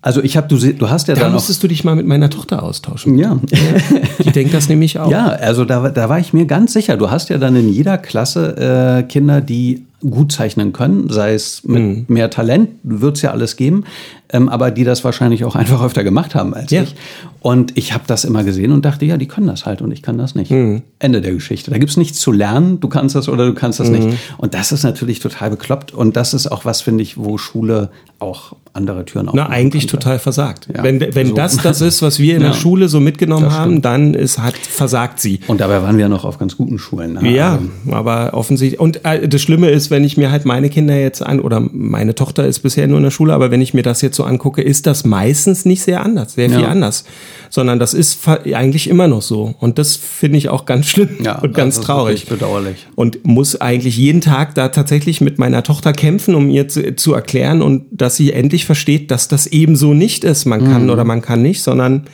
[SPEAKER 3] Also ich habe, du, du hast ja
[SPEAKER 1] Da
[SPEAKER 3] dann noch,
[SPEAKER 1] müsstest du dich mal mit meiner Tochter austauschen.
[SPEAKER 3] ja,
[SPEAKER 1] Die denkt das nämlich auch.
[SPEAKER 3] ja, also da, da war ich mir ganz sicher. Du hast ja dann in jeder Klasse äh, Kinder, die gut zeichnen können, sei es mit
[SPEAKER 1] Mhm.
[SPEAKER 3] mehr Talent, wird es ja alles geben, ähm, aber die das wahrscheinlich auch einfach öfter gemacht haben als
[SPEAKER 1] Ja.
[SPEAKER 3] ich. Und ich habe das immer gesehen und dachte, ja, die können das halt und ich kann das nicht.
[SPEAKER 1] Mhm.
[SPEAKER 3] Ende der Geschichte. Da gibt's nichts zu lernen, du kannst das oder du kannst das
[SPEAKER 1] Mhm.
[SPEAKER 3] nicht. Und das ist natürlich total bekloppt und das ist auch was, finde ich, wo Schule auch andere Türen
[SPEAKER 1] Na,
[SPEAKER 3] aufmachen
[SPEAKER 1] eigentlich
[SPEAKER 3] könnte.
[SPEAKER 1] total versagt.
[SPEAKER 3] Ja,
[SPEAKER 1] wenn wenn
[SPEAKER 3] so.
[SPEAKER 1] das das ist, was wir in
[SPEAKER 3] Ja.
[SPEAKER 1] der Schule so mitgenommen haben, dann ist, hat versagt sie.
[SPEAKER 3] Und dabei waren wir noch auf ganz guten Schulen. ne?
[SPEAKER 1] Ja,
[SPEAKER 3] Also,
[SPEAKER 1] aber offensichtlich. Und äh, das Schlimme ist, wenn ich mir halt meine Kinder jetzt an, oder meine Tochter ist bisher nur in der Schule, aber wenn ich mir das jetzt so angucke, ist das meistens nicht sehr anders, sehr viel
[SPEAKER 3] Ja.
[SPEAKER 1] anders. Sondern das ist eigentlich immer noch so. Und das finde ich auch ganz schlimm
[SPEAKER 3] Ja,
[SPEAKER 1] und ganz traurig.
[SPEAKER 3] bedauerlich.
[SPEAKER 1] Und muss eigentlich jeden Tag da tatsächlich mit meiner Tochter kämpfen, um ihr zu, zu erklären und dass sie endlich versteht, dass das eben so nicht ist. Man
[SPEAKER 3] Mhm.
[SPEAKER 1] kann oder man kann nicht, sondern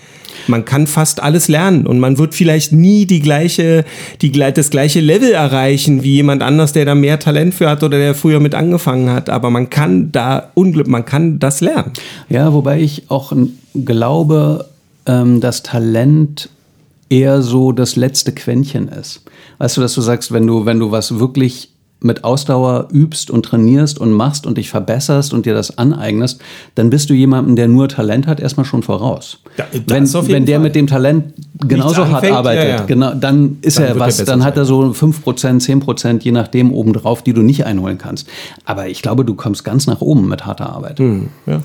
[SPEAKER 1] man kann fast alles lernen und man wird vielleicht nie die gleiche, die, das gleiche Level erreichen wie jemand anders, der da mehr Talent für hat oder der früher mit angefangen hat. Aber man kann da Unglück, man kann das lernen.
[SPEAKER 3] Ja, wobei ich auch glaube, ähm, dass Talent eher so das letzte Quäntchen ist. Weißt du, dass du sagst, wenn du, wenn du was wirklich mit Ausdauer übst und trainierst und machst und dich verbesserst und dir das aneignest, dann bist du jemandem, der nur Talent hat, erstmal schon voraus.
[SPEAKER 1] Das
[SPEAKER 3] wenn wenn der
[SPEAKER 1] Fall.
[SPEAKER 3] mit dem Talent genauso hart
[SPEAKER 1] anfängt,
[SPEAKER 3] arbeitet,
[SPEAKER 1] ja, ja.
[SPEAKER 3] Genau, dann ist
[SPEAKER 1] Dann
[SPEAKER 3] er
[SPEAKER 1] er
[SPEAKER 3] was,
[SPEAKER 1] besser
[SPEAKER 3] dann hat er so 5%, 10%, je nachdem obendrauf, die du nicht einholen kannst. Aber ich glaube, du kommst ganz nach oben mit harter Arbeit.
[SPEAKER 1] Hm, ja.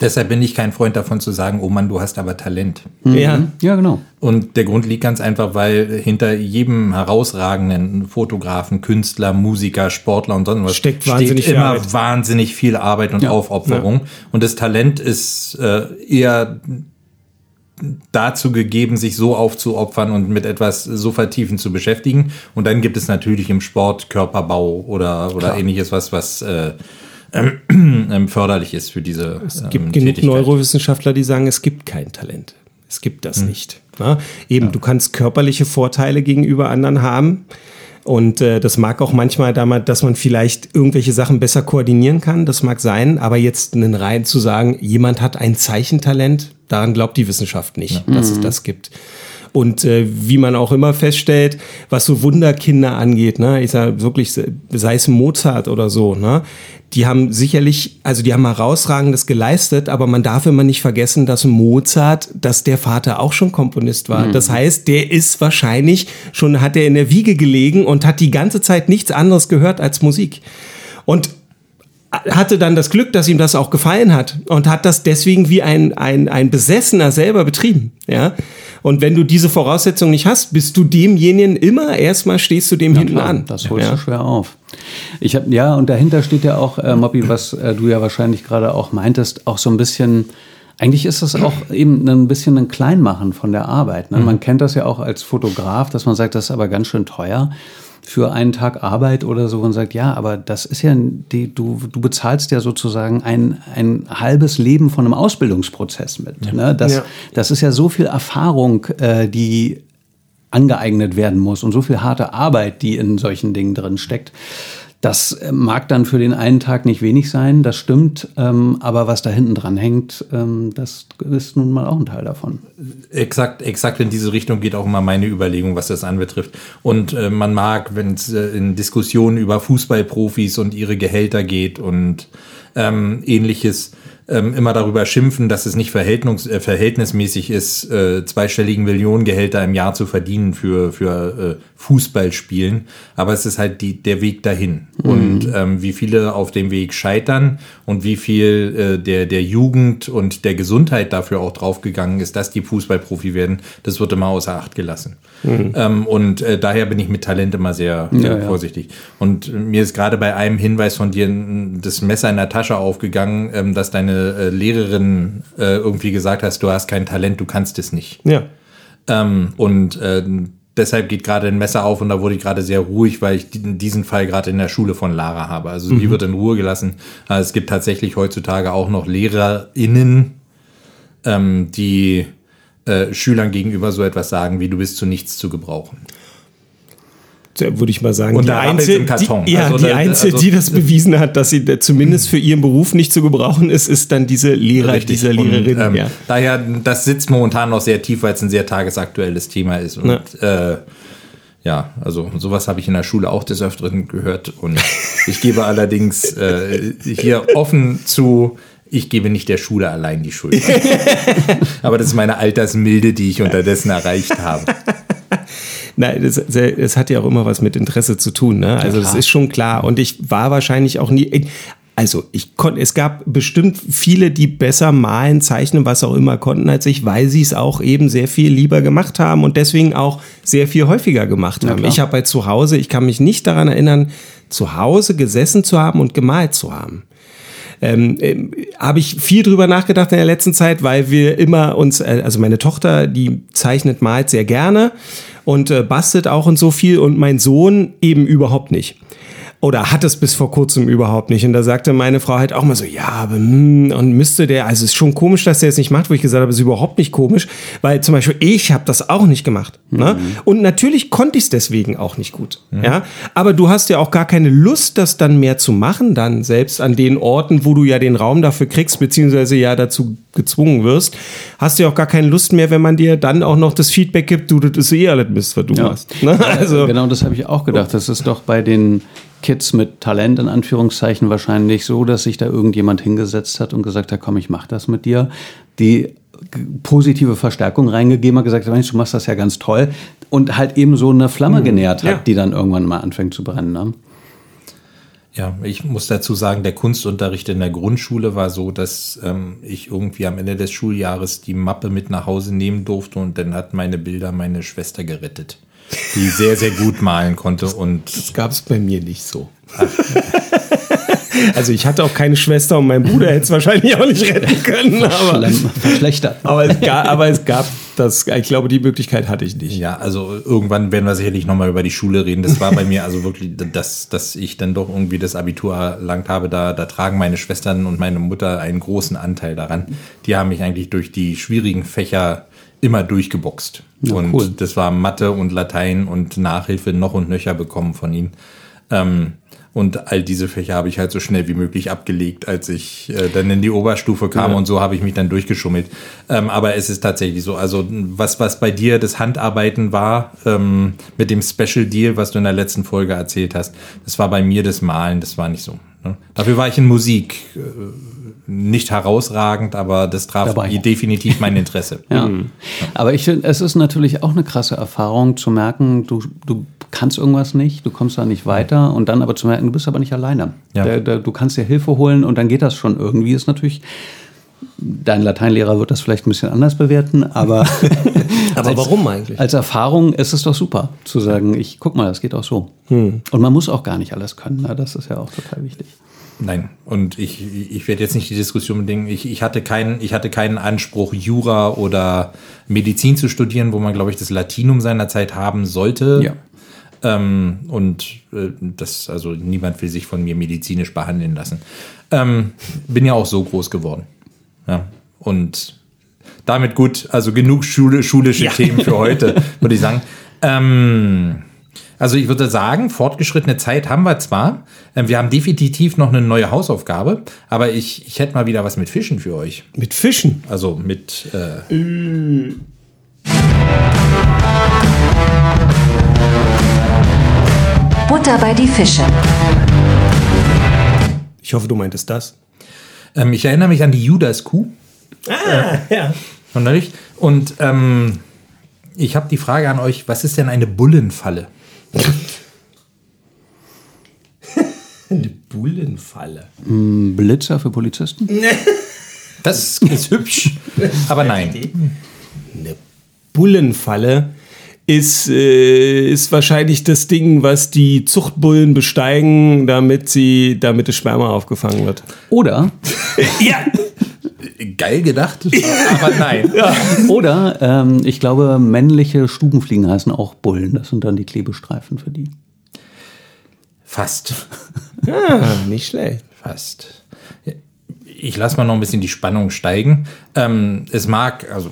[SPEAKER 2] Deshalb bin ich kein Freund davon zu sagen, oh Mann, du hast aber Talent.
[SPEAKER 1] ja.
[SPEAKER 3] Ja, genau.
[SPEAKER 2] Und der Grund liegt ganz einfach, weil hinter jedem herausragenden Fotografen, Künstler, Musiker, Sportler und sonst was
[SPEAKER 1] Steckt wahnsinnig viel
[SPEAKER 2] immer
[SPEAKER 1] Arbeit.
[SPEAKER 2] wahnsinnig viel Arbeit und
[SPEAKER 3] Ja.
[SPEAKER 2] Aufopferung. Und das Talent ist äh, eher dazu gegeben, sich so aufzuopfern und mit etwas so vertiefend zu beschäftigen. Und dann gibt es natürlich im Sport Körperbau oder, oder ähnliches, was, was äh, ähm, förderlich ist für diese
[SPEAKER 1] Es
[SPEAKER 2] ähm,
[SPEAKER 1] gibt genug
[SPEAKER 2] Tätigkeit.
[SPEAKER 1] Neurowissenschaftler, die sagen, es gibt kein Talent. Es gibt das nicht. Na? Eben, du kannst körperliche Vorteile gegenüber anderen haben. Und äh, das mag auch manchmal damit, dass man vielleicht irgendwelche Sachen besser koordinieren kann. Das mag sein. Aber jetzt einen rein zu sagen, jemand hat ein Zeichentalent, daran glaubt die Wissenschaft nicht, dass es das gibt. Und äh, wie man auch immer feststellt, was so Wunderkinder angeht, ne, ich sage wirklich, sei es Mozart oder so, ne, die haben sicherlich, also die haben herausragendes geleistet, aber man darf immer nicht vergessen, dass Mozart, dass der Vater auch schon Komponist war. Das heißt, der ist wahrscheinlich schon, hat er in der Wiege gelegen und hat die ganze Zeit nichts anderes gehört als Musik. Und hatte dann das Glück, dass ihm das auch gefallen hat und hat das deswegen wie ein, ein, ein Besessener selber betrieben. Ja? Und wenn du diese Voraussetzung nicht hast, bist du demjenigen immer erstmal stehst du dem hinten
[SPEAKER 3] Klar,
[SPEAKER 1] an.
[SPEAKER 3] Das holst
[SPEAKER 1] ja.
[SPEAKER 3] du schwer auf. Ich habe ja und dahinter steht ja auch äh, Mobby, was äh, du ja wahrscheinlich gerade auch meintest, auch so ein bisschen. Eigentlich ist das auch eben ein bisschen ein Kleinmachen von der Arbeit. Ne? Man kennt das ja auch als Fotograf, dass man sagt, das ist aber ganz schön teuer für einen Tag Arbeit oder so und sagt, ja, aber das ist ja, die, du, du bezahlst ja sozusagen ein, ein halbes Leben von einem Ausbildungsprozess mit. Ne? Das,
[SPEAKER 1] Ja.
[SPEAKER 3] das ist ja so viel Erfahrung, äh, die angeeignet werden muss und so viel harte Arbeit, die in solchen Dingen drin steckt. Das äh, mag dann für den einen Tag nicht wenig sein, das stimmt, ähm, aber was da hinten dran hängt, ähm, das ist nun mal auch ein Teil davon.
[SPEAKER 2] Exakt, exakt in diese Richtung geht auch immer meine Überlegung, was das anbetrifft. Und äh, man mag, wenn es äh, in Diskussionen über Fußballprofis und ihre Gehälter geht und ähm, ähnliches, ähm, immer darüber schimpfen, dass es nicht äh, verhältnismäßig ist, äh, zweistelligen Millionengehälter im Jahr zu verdienen für, für äh, Fußballspielen. Aber es ist halt die, der Weg dahin. Und ähm, wie viele auf dem Weg scheitern und wie viel äh, der, der Jugend und der Gesundheit dafür auch draufgegangen ist, dass die Fußballprofi werden, das wird immer außer Acht gelassen. Ähm, und äh, daher bin ich mit Talent immer sehr, sehr
[SPEAKER 3] Ja, ja.
[SPEAKER 2] vorsichtig. Und äh, mir ist gerade bei einem Hinweis von dir das Messer in der Tasche aufgegangen, ähm, dass deine äh, Lehrerin äh, irgendwie gesagt hast, du hast kein Talent, du kannst es nicht.
[SPEAKER 1] Ja.
[SPEAKER 2] Ähm, und äh, deshalb geht gerade ein Messer auf und da wurde ich gerade sehr ruhig, weil ich di- diesen Fall gerade in der Schule von Lara habe. Also die wird in Ruhe gelassen. Also es gibt tatsächlich heutzutage auch noch LehrerInnen, ähm, die äh, Schülern gegenüber so etwas sagen, wie du bist zu nichts zu gebrauchen.
[SPEAKER 1] Würde ich mal sagen,
[SPEAKER 2] Und
[SPEAKER 1] die
[SPEAKER 2] Karton.
[SPEAKER 1] Die, ja,
[SPEAKER 2] Also
[SPEAKER 1] die Einzige,
[SPEAKER 2] also-
[SPEAKER 1] die das bewiesen hat, dass sie zumindest für ihren Beruf nicht zu gebrauchen ist, ist dann diese Lehrer, diese
[SPEAKER 2] Und,
[SPEAKER 1] Lehrerin.
[SPEAKER 2] ähm,
[SPEAKER 1] ja.
[SPEAKER 2] Daher, das sitzt momentan noch sehr tief, weil es ein sehr tagesaktuelles Thema ist. Und äh, ja, also sowas habe ich in der Schule auch des Öfteren gehört. Und ich gebe allerdings äh, hier offen zu, ich gebe nicht der Schule allein die Schuld. Aber das ist meine Altersmilde, die ich unterdessen erreicht habe.
[SPEAKER 1] Nein, das, es hat ja auch immer was mit Interesse zu tun. Ne? Also das
[SPEAKER 3] klar.
[SPEAKER 1] ist schon klar. Und ich war wahrscheinlich auch nie. Also ich konnte, es gab bestimmt viele, die besser malen, zeichnen, was auch immer konnten als ich, weil sie es auch eben sehr viel lieber gemacht haben und deswegen auch sehr viel häufiger gemacht haben. Ich habe bei zu Hause, ich kann mich nicht daran erinnern, zu Hause gesessen zu haben und gemalt zu haben ähm, ähm, habe ich viel drüber nachgedacht in der letzten Zeit, weil wir immer uns, äh, also meine Tochter, die zeichnet, malt sehr gerne und äh, bastelt auch und so viel und mein Sohn eben überhaupt nicht. Oder hat es bis vor kurzem überhaupt nicht. Und da sagte meine Frau halt auch mal so, ja, aber hm, und müsste der, also es ist schon komisch, dass der es nicht macht, wo ich gesagt habe, es ist überhaupt nicht komisch, weil zum Beispiel ich habe das auch nicht gemacht. Ne? Und natürlich konnte ich es deswegen auch nicht gut. Ja, aber du hast ja auch gar keine Lust, das dann mehr zu machen, dann selbst an den Orten, wo du ja den Raum dafür kriegst, beziehungsweise ja dazu gezwungen wirst, hast du ja auch gar keine Lust mehr, wenn man dir dann auch noch das Feedback gibt, du, das ist eh alles Mist, was du machst. Ne? Also,
[SPEAKER 3] genau, das habe ich auch gedacht. Das ist doch bei den Kids mit Talent in Anführungszeichen wahrscheinlich so, dass sich da irgendjemand hingesetzt hat und gesagt hat, komm, ich mach das mit dir. Die positive Verstärkung reingegeben hat, gesagt hat, Mensch, du machst das ja ganz toll und halt eben so eine Flamme genährt hat,
[SPEAKER 1] Ja.
[SPEAKER 3] die dann irgendwann mal anfängt zu brennen. Ne?
[SPEAKER 2] Ja, ich muss dazu sagen, der Kunstunterricht in der Grundschule war so, dass ähm, ich irgendwie am Ende des Schuljahres die Mappe mit nach Hause nehmen durfte und dann hat meine Bilder meine Schwester gerettet, die sehr, sehr gut malen konnte und
[SPEAKER 1] Das gab es bei mir nicht so. also ich hatte auch keine Schwester und mein Bruder hätte es wahrscheinlich auch nicht retten können. Aber,
[SPEAKER 3] Verschlechtert.
[SPEAKER 1] aber, es gab, aber es gab das, ich glaube, die Möglichkeit hatte ich nicht.
[SPEAKER 2] Ja, also irgendwann werden wir sicherlich nochmal über die Schule reden. Das war bei mir also wirklich, dass, dass ich dann doch irgendwie das Abitur erlangt habe. Da, da tragen meine Schwestern und meine Mutter einen großen Anteil daran. Die haben mich eigentlich durch die schwierigen Fächer immer durchgeboxt. und
[SPEAKER 3] cool.
[SPEAKER 2] das war Mathe und Latein und Nachhilfe noch und nöcher bekommen von ihnen. Ähm, und all diese Fächer habe ich halt so schnell wie möglich abgelegt, als ich äh, dann in die Oberstufe kam und so habe ich mich dann durchgeschummelt. Ähm, aber es ist tatsächlich so, also was, was bei dir das Handarbeiten war, ähm, mit dem Special Deal, was du in der letzten Folge erzählt hast, das war bei mir das Malen, das war nicht so. Ne? Dafür war ich in Musik äh, nicht herausragend, aber das traf
[SPEAKER 3] Dabei.
[SPEAKER 2] definitiv mein Interesse.
[SPEAKER 3] Ja. Aber ich finde, es ist natürlich auch eine krasse Erfahrung zu merken, du, du kannst irgendwas nicht, du kommst da nicht weiter und dann aber zu merken, du bist aber nicht alleine.
[SPEAKER 2] Ja.
[SPEAKER 3] Da, da, du kannst dir Hilfe holen und dann geht das schon irgendwie. Ist natürlich Dein Lateinlehrer wird das vielleicht ein bisschen anders bewerten, aber,
[SPEAKER 1] Aber
[SPEAKER 3] als,
[SPEAKER 1] warum eigentlich?
[SPEAKER 3] Als Erfahrung ist es doch super, zu sagen, ich guck mal, das geht auch so.
[SPEAKER 1] Hm.
[SPEAKER 3] Und man muss auch gar nicht alles können. Ne? Das ist ja auch total wichtig.
[SPEAKER 2] Nein, und ich, ich werde jetzt nicht die Diskussion bedingen. Ich, ich, hatte keinen, ich hatte keinen Anspruch, Jura oder Medizin zu studieren, wo man, glaube ich, das Latinum seiner Zeit haben sollte.
[SPEAKER 3] Ja.
[SPEAKER 2] Ähm, und äh, das, also niemand will sich von mir medizinisch behandeln lassen. Ähm, bin ja auch so groß geworden. Ja. Und damit gut, also genug Schule, schulische Themen für heute, würde ich sagen. Ähm, also ich würde sagen, fortgeschrittene Zeit haben wir zwar. Ähm, wir haben definitiv noch eine neue Hausaufgabe, aber ich, ich hätte mal wieder was mit Fischen für euch.
[SPEAKER 1] Mit Fischen.
[SPEAKER 2] Also mit äh,
[SPEAKER 6] Butter bei die Fische.
[SPEAKER 1] Ich hoffe, du meintest das.
[SPEAKER 2] Ähm, ich erinnere mich an die Judas-Kuh.
[SPEAKER 1] Ah, ja.
[SPEAKER 2] von neulich. Und ähm, ich habe die Frage an euch, was ist denn eine Bullenfalle?
[SPEAKER 1] Eine Bullenfalle.
[SPEAKER 3] Ein Blitzer für Polizisten?
[SPEAKER 2] Das ist hübsch, aber nein.
[SPEAKER 1] Eine Bullenfalle ist, äh, ist wahrscheinlich das Ding, was die Zuchtbullen besteigen, damit sie, damit das Sperma aufgefangen wird.
[SPEAKER 3] Oder,
[SPEAKER 1] Ja.
[SPEAKER 2] Geil gedacht, aber nein.
[SPEAKER 3] oder ähm, ich glaube, männliche Stubenfliegen heißen auch Bullen. Das sind dann die Klebestreifen für die.
[SPEAKER 2] Fast.
[SPEAKER 1] Ah, nicht schlecht.
[SPEAKER 2] Fast. Ich lasse mal noch ein bisschen die Spannung steigen. Ähm, es mag, also.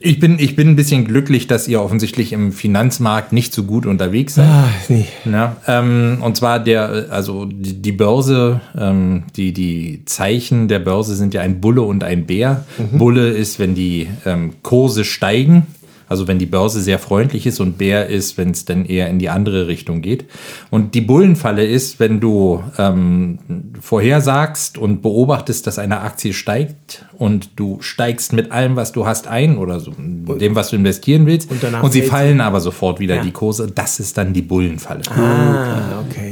[SPEAKER 2] Ich bin, ich bin ein bisschen glücklich, dass ihr offensichtlich im Finanzmarkt nicht so gut unterwegs seid.
[SPEAKER 1] Ah, nee.
[SPEAKER 2] Ja, ähm, und zwar der, also die, die Börse, ähm, die, die Zeichen der Börse sind ja ein Bulle und ein Bär. Bulle ist, wenn die ähm, Kurse steigen, also wenn die Börse sehr freundlich ist und Bär ist, wenn es dann eher in die andere Richtung geht. Und die Bullenfalle ist, wenn du ähm, vorhersagst und beobachtest, dass eine Aktie steigt und du steigst mit allem, was du hast, ein oder so, dem, was du investieren willst,
[SPEAKER 1] Und
[SPEAKER 2] und, sie
[SPEAKER 1] fällt sie.
[SPEAKER 2] fallen aber sofort wieder
[SPEAKER 1] Ja.
[SPEAKER 2] die Kurse. Das ist dann die Bullenfalle.
[SPEAKER 1] Ah, okay.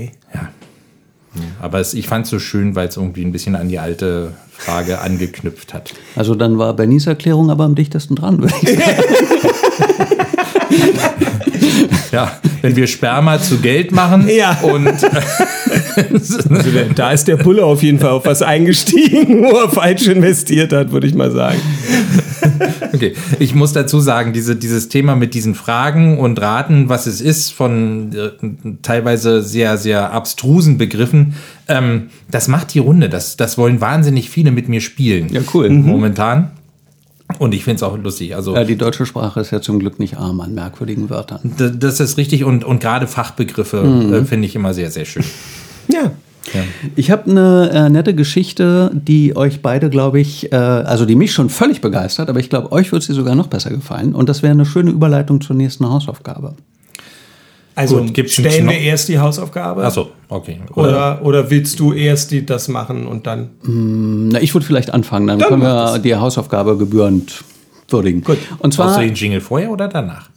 [SPEAKER 2] Aber es, ich fand es so schön, weil es irgendwie ein bisschen an die alte Frage angeknüpft hat.
[SPEAKER 3] Also dann war Bennys Erklärung aber am dichtesten dran, würde ich sagen.
[SPEAKER 2] Ja, wenn wir Sperma zu Geld machen
[SPEAKER 1] Ja.
[SPEAKER 2] und
[SPEAKER 1] Also der, da ist der Bulle auf jeden Fall auf was eingestiegen, wo er falsch investiert hat, würde ich mal sagen.
[SPEAKER 2] Okay, ich muss dazu sagen, diese, dieses Thema mit diesen Fragen und Raten, was es ist, von äh, teilweise sehr, sehr abstrusen Begriffen, ähm, das macht die Runde. Das, das wollen wahnsinnig viele mit mir spielen.
[SPEAKER 3] Ja, cool.
[SPEAKER 2] Momentan. Und ich finde es auch lustig. Also
[SPEAKER 3] Ja, die deutsche Sprache ist ja zum Glück nicht arm an merkwürdigen Wörtern.
[SPEAKER 2] das ist richtig und, und gerade Fachbegriffe äh, finde ich immer sehr, sehr schön.
[SPEAKER 1] Ja.
[SPEAKER 3] Ich habe eine äh, nette Geschichte, die euch beide, glaube ich, äh, also die mich schon völlig begeistert, aber ich glaube, euch wird sie sogar noch besser gefallen. Und das wäre eine schöne Überleitung zur nächsten Hausaufgabe.
[SPEAKER 1] Also
[SPEAKER 2] Gut,
[SPEAKER 1] stellen wir erst die Hausaufgabe?
[SPEAKER 2] Achso, okay.
[SPEAKER 1] Oder, oder willst du erst die, das machen und dann.
[SPEAKER 3] Na, ich würde vielleicht anfangen, dann,
[SPEAKER 1] Dann
[SPEAKER 3] können wir die Hausaufgabe gebührend würdigen.
[SPEAKER 1] Gut.
[SPEAKER 3] Und zwar.
[SPEAKER 2] Brauchst du den Jingle vorher oder danach?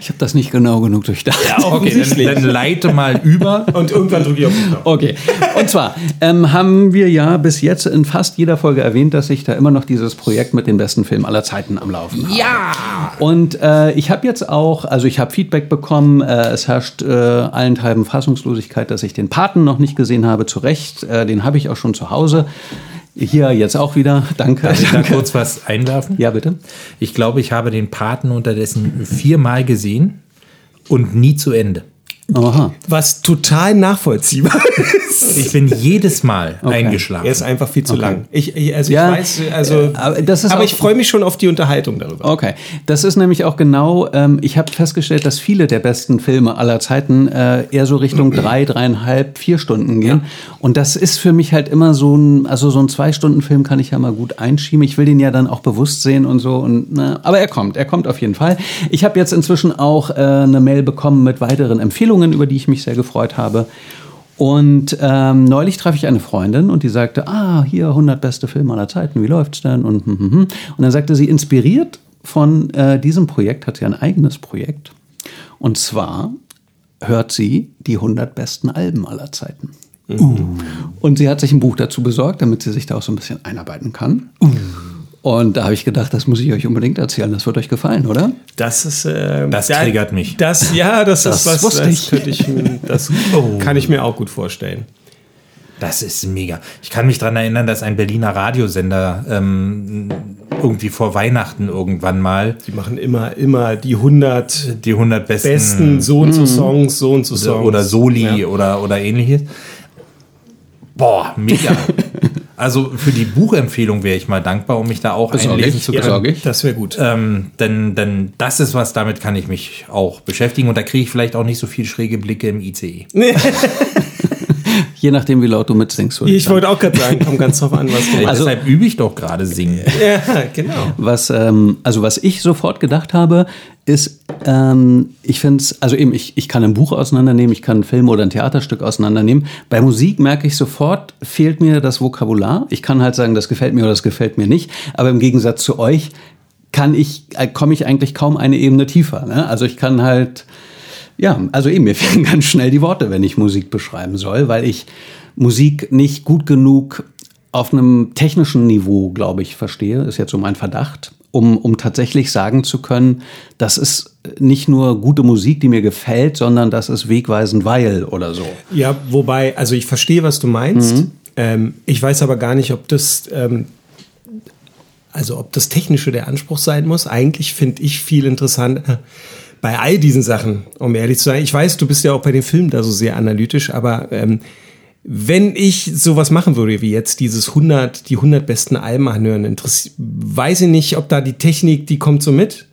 [SPEAKER 3] Ich habe das nicht genau genug durchdacht.
[SPEAKER 2] Okay, dann, dann leite mal über.
[SPEAKER 1] Und irgendwann drücke ich auf den Knopf.
[SPEAKER 3] Okay. Und zwar ähm, haben wir ja bis jetzt in fast jeder Folge erwähnt, dass ich da immer noch dieses Projekt mit den besten Filmen aller Zeiten am Laufen habe. Ja! Und äh, ich habe jetzt auch, also ich habe Feedback bekommen, äh, es herrscht äh, allenthalben Fassungslosigkeit, dass ich den Paten noch nicht gesehen habe, zu Recht. Äh, den habe ich auch schon zu Hause. Hier jetzt auch wieder. Danke.
[SPEAKER 2] Darf ich da kurz was einwerfen?
[SPEAKER 3] Ja, bitte.
[SPEAKER 2] Ich glaube, ich habe den Paten unterdessen viermal gesehen und nie zu Ende.
[SPEAKER 3] Aha.
[SPEAKER 1] Was total nachvollziehbar ist.
[SPEAKER 2] Ich bin jedes Mal eingeschlafen.
[SPEAKER 1] Er ist einfach viel zu lang. Ich, ich, also
[SPEAKER 3] Ja,
[SPEAKER 1] ich weiß, also,
[SPEAKER 3] äh, aber das ist
[SPEAKER 1] aber
[SPEAKER 3] auch-
[SPEAKER 1] ich freue mich schon auf die Unterhaltung darüber.
[SPEAKER 3] Okay, das ist nämlich auch genau, ähm, ich habe festgestellt, dass viele der besten Filme aller Zeiten äh, eher so Richtung drei, dreieinhalb, vier Stunden gehen. Und das ist für mich halt immer so ein, also so ein Zwei-Stunden-Film kann ich ja mal gut einschieben. Ich will den ja dann auch bewusst sehen und so. Und, na, aber er kommt, er kommt auf jeden Fall. Ich habe jetzt inzwischen auch äh, eine Mail bekommen mit weiteren Empfehlungen, über die ich mich sehr gefreut habe. Und ähm, neulich traf ich eine Freundin und die sagte, ah, hier 100 beste Filme aller Zeiten, wie läuft's denn? Und, hm, hm, hm. und dann sagte sie, inspiriert von äh, diesem Projekt hat sie ein eigenes Projekt. Und zwar hört sie die 100 besten Alben aller Zeiten. Und sie hat sich ein Buch dazu besorgt, damit sie sich da auch so ein bisschen einarbeiten kann. Und da habe ich gedacht, das muss ich euch unbedingt erzählen. Das wird euch gefallen, oder?
[SPEAKER 1] Das ist. Äh,
[SPEAKER 2] Das
[SPEAKER 1] da-
[SPEAKER 2] triggert mich.
[SPEAKER 1] Das, ja, das,
[SPEAKER 3] Das
[SPEAKER 1] ist was,
[SPEAKER 3] wusste
[SPEAKER 1] das,
[SPEAKER 3] ich.
[SPEAKER 1] könnte ich, das kann ich mir auch gut vorstellen.
[SPEAKER 2] Das ist mega. Ich kann mich daran erinnern, dass ein Berliner Radiosender ähm, irgendwie vor Weihnachten irgendwann mal
[SPEAKER 1] Die machen immer, immer die 100
[SPEAKER 2] die 100 besten,
[SPEAKER 1] besten so und so Songs, so und so
[SPEAKER 2] oder,
[SPEAKER 1] Songs.
[SPEAKER 2] oder Soli
[SPEAKER 1] Ja.
[SPEAKER 2] oder, oder ähnliches. Boah, mega. also für die Buchempfehlung wäre ich mal dankbar, um mich da auch
[SPEAKER 3] Besorge
[SPEAKER 2] einlesen
[SPEAKER 3] ich,
[SPEAKER 2] zu
[SPEAKER 3] ja.
[SPEAKER 2] können.
[SPEAKER 3] Ich.
[SPEAKER 1] Das wäre gut.
[SPEAKER 2] Ähm, denn, denn das ist was, damit kann ich mich auch beschäftigen und da kriege ich vielleicht auch nicht so viel schräge Blicke im ICE.
[SPEAKER 3] Je nachdem, wie laut du mitsingst. würde
[SPEAKER 1] Ich
[SPEAKER 3] sagen.
[SPEAKER 1] wollte auch gerade sagen, kommt ganz drauf an, was du meinst.
[SPEAKER 3] Also-
[SPEAKER 2] Deshalb übe ich doch gerade singen.
[SPEAKER 1] Ja, genau.
[SPEAKER 3] Was, ähm, also was ich sofort gedacht habe, ist, ähm, ich finde es, also eben, ich, ich kann ein Buch auseinandernehmen, ich kann einen Film oder ein Theaterstück auseinandernehmen. Bei Musik merke ich sofort, fehlt mir das Vokabular. Ich kann halt sagen, das gefällt mir oder das gefällt mir nicht. Aber im Gegensatz zu euch kann ich, äh, komme ich eigentlich kaum eine Ebene tiefer. Ne? Also ich kann halt, ja, also eben, mir fehlen ganz schnell die Worte, wenn ich Musik beschreiben soll, weil ich Musik nicht gut genug auf einem technischen Niveau, glaube ich, verstehe, ist jetzt so mein Verdacht, um, um tatsächlich sagen zu können, das ist nicht nur gute Musik, die mir gefällt, sondern das ist wegweisend, weil oder so.
[SPEAKER 1] Ja, wobei, also ich verstehe, was du meinst. Ähm, ich weiß aber gar nicht, ob das, ähm, also ob das Technische der Anspruch sein muss. Eigentlich finde ich viel interessanter bei all diesen Sachen, um ehrlich zu sein. Ich weiß, du bist ja auch bei den Filmen da so sehr analytisch, aber ähm, wenn ich sowas machen würde, wie jetzt dieses 100, die 100 besten Alben anhören, interessiert, weiß ich nicht, ob da die Technik, die kommt so mit.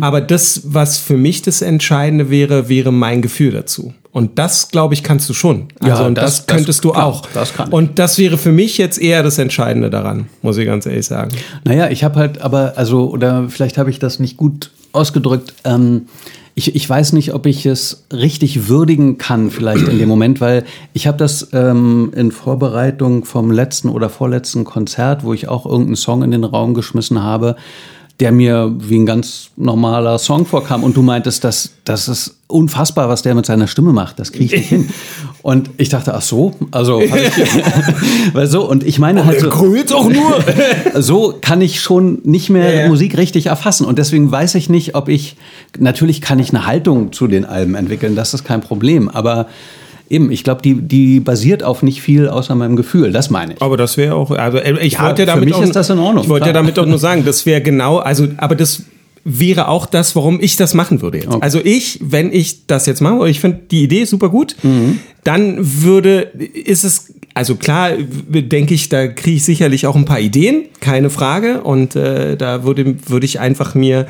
[SPEAKER 1] Aber das, was für mich das Entscheidende wäre, wäre mein Gefühl dazu. Und das, glaube ich, kannst du schon.
[SPEAKER 3] Ja,
[SPEAKER 1] Also, und das,
[SPEAKER 3] das- das-
[SPEAKER 1] könntest du
[SPEAKER 3] klar,
[SPEAKER 1] auch.
[SPEAKER 3] das kann ich.
[SPEAKER 1] Und das wäre für mich jetzt eher das Entscheidende daran, muss ich ganz ehrlich sagen.
[SPEAKER 3] Naja, ich habe halt aber, also, oder vielleicht habe ich das nicht gut ausgedrückt. Ähm, ich, ich weiß nicht, ob ich es richtig würdigen kann, vielleicht in dem Moment, weil ich habe das ähm, in Vorbereitung vom letzten oder vorletzten Konzert, wo ich auch irgendeinen Song in den Raum geschmissen habe, der mir wie ein ganz normaler Song vorkam und du meintest, das, das ist unfassbar, was der mit seiner Stimme macht, das kriege ich nicht hin. Und ich dachte, ach so, also hab ich, weil so und ich meine halt so,
[SPEAKER 1] doch nur!
[SPEAKER 3] so kann ich schon nicht mehr
[SPEAKER 1] Ja, ja.
[SPEAKER 3] Musik richtig erfassen. Und deswegen weiß ich nicht, ob ich, natürlich kann ich eine Haltung zu den Alben entwickeln, das ist kein Problem. Aber eben, ich glaube, die, die basiert auf nicht viel außer meinem Gefühl, das meine ich.
[SPEAKER 1] Aber das wäre auch, also äh, ich
[SPEAKER 3] Ja,
[SPEAKER 1] wollte ja
[SPEAKER 3] für
[SPEAKER 1] damit
[SPEAKER 3] mich
[SPEAKER 1] auch,
[SPEAKER 3] ist das in Ordnung,
[SPEAKER 1] Ich wollte damit doch nur sagen, das wäre genau, also, aber das wäre auch das, warum ich das machen würde jetzt.
[SPEAKER 3] Okay.
[SPEAKER 1] Also ich, wenn ich das jetzt mache, ich finde die Idee super gut,
[SPEAKER 3] Mhm.
[SPEAKER 1] dann würde, ist es, also klar, denke ich, da kriege ich sicherlich auch ein paar Ideen, keine Frage. Und äh, da würde, würde ich einfach mir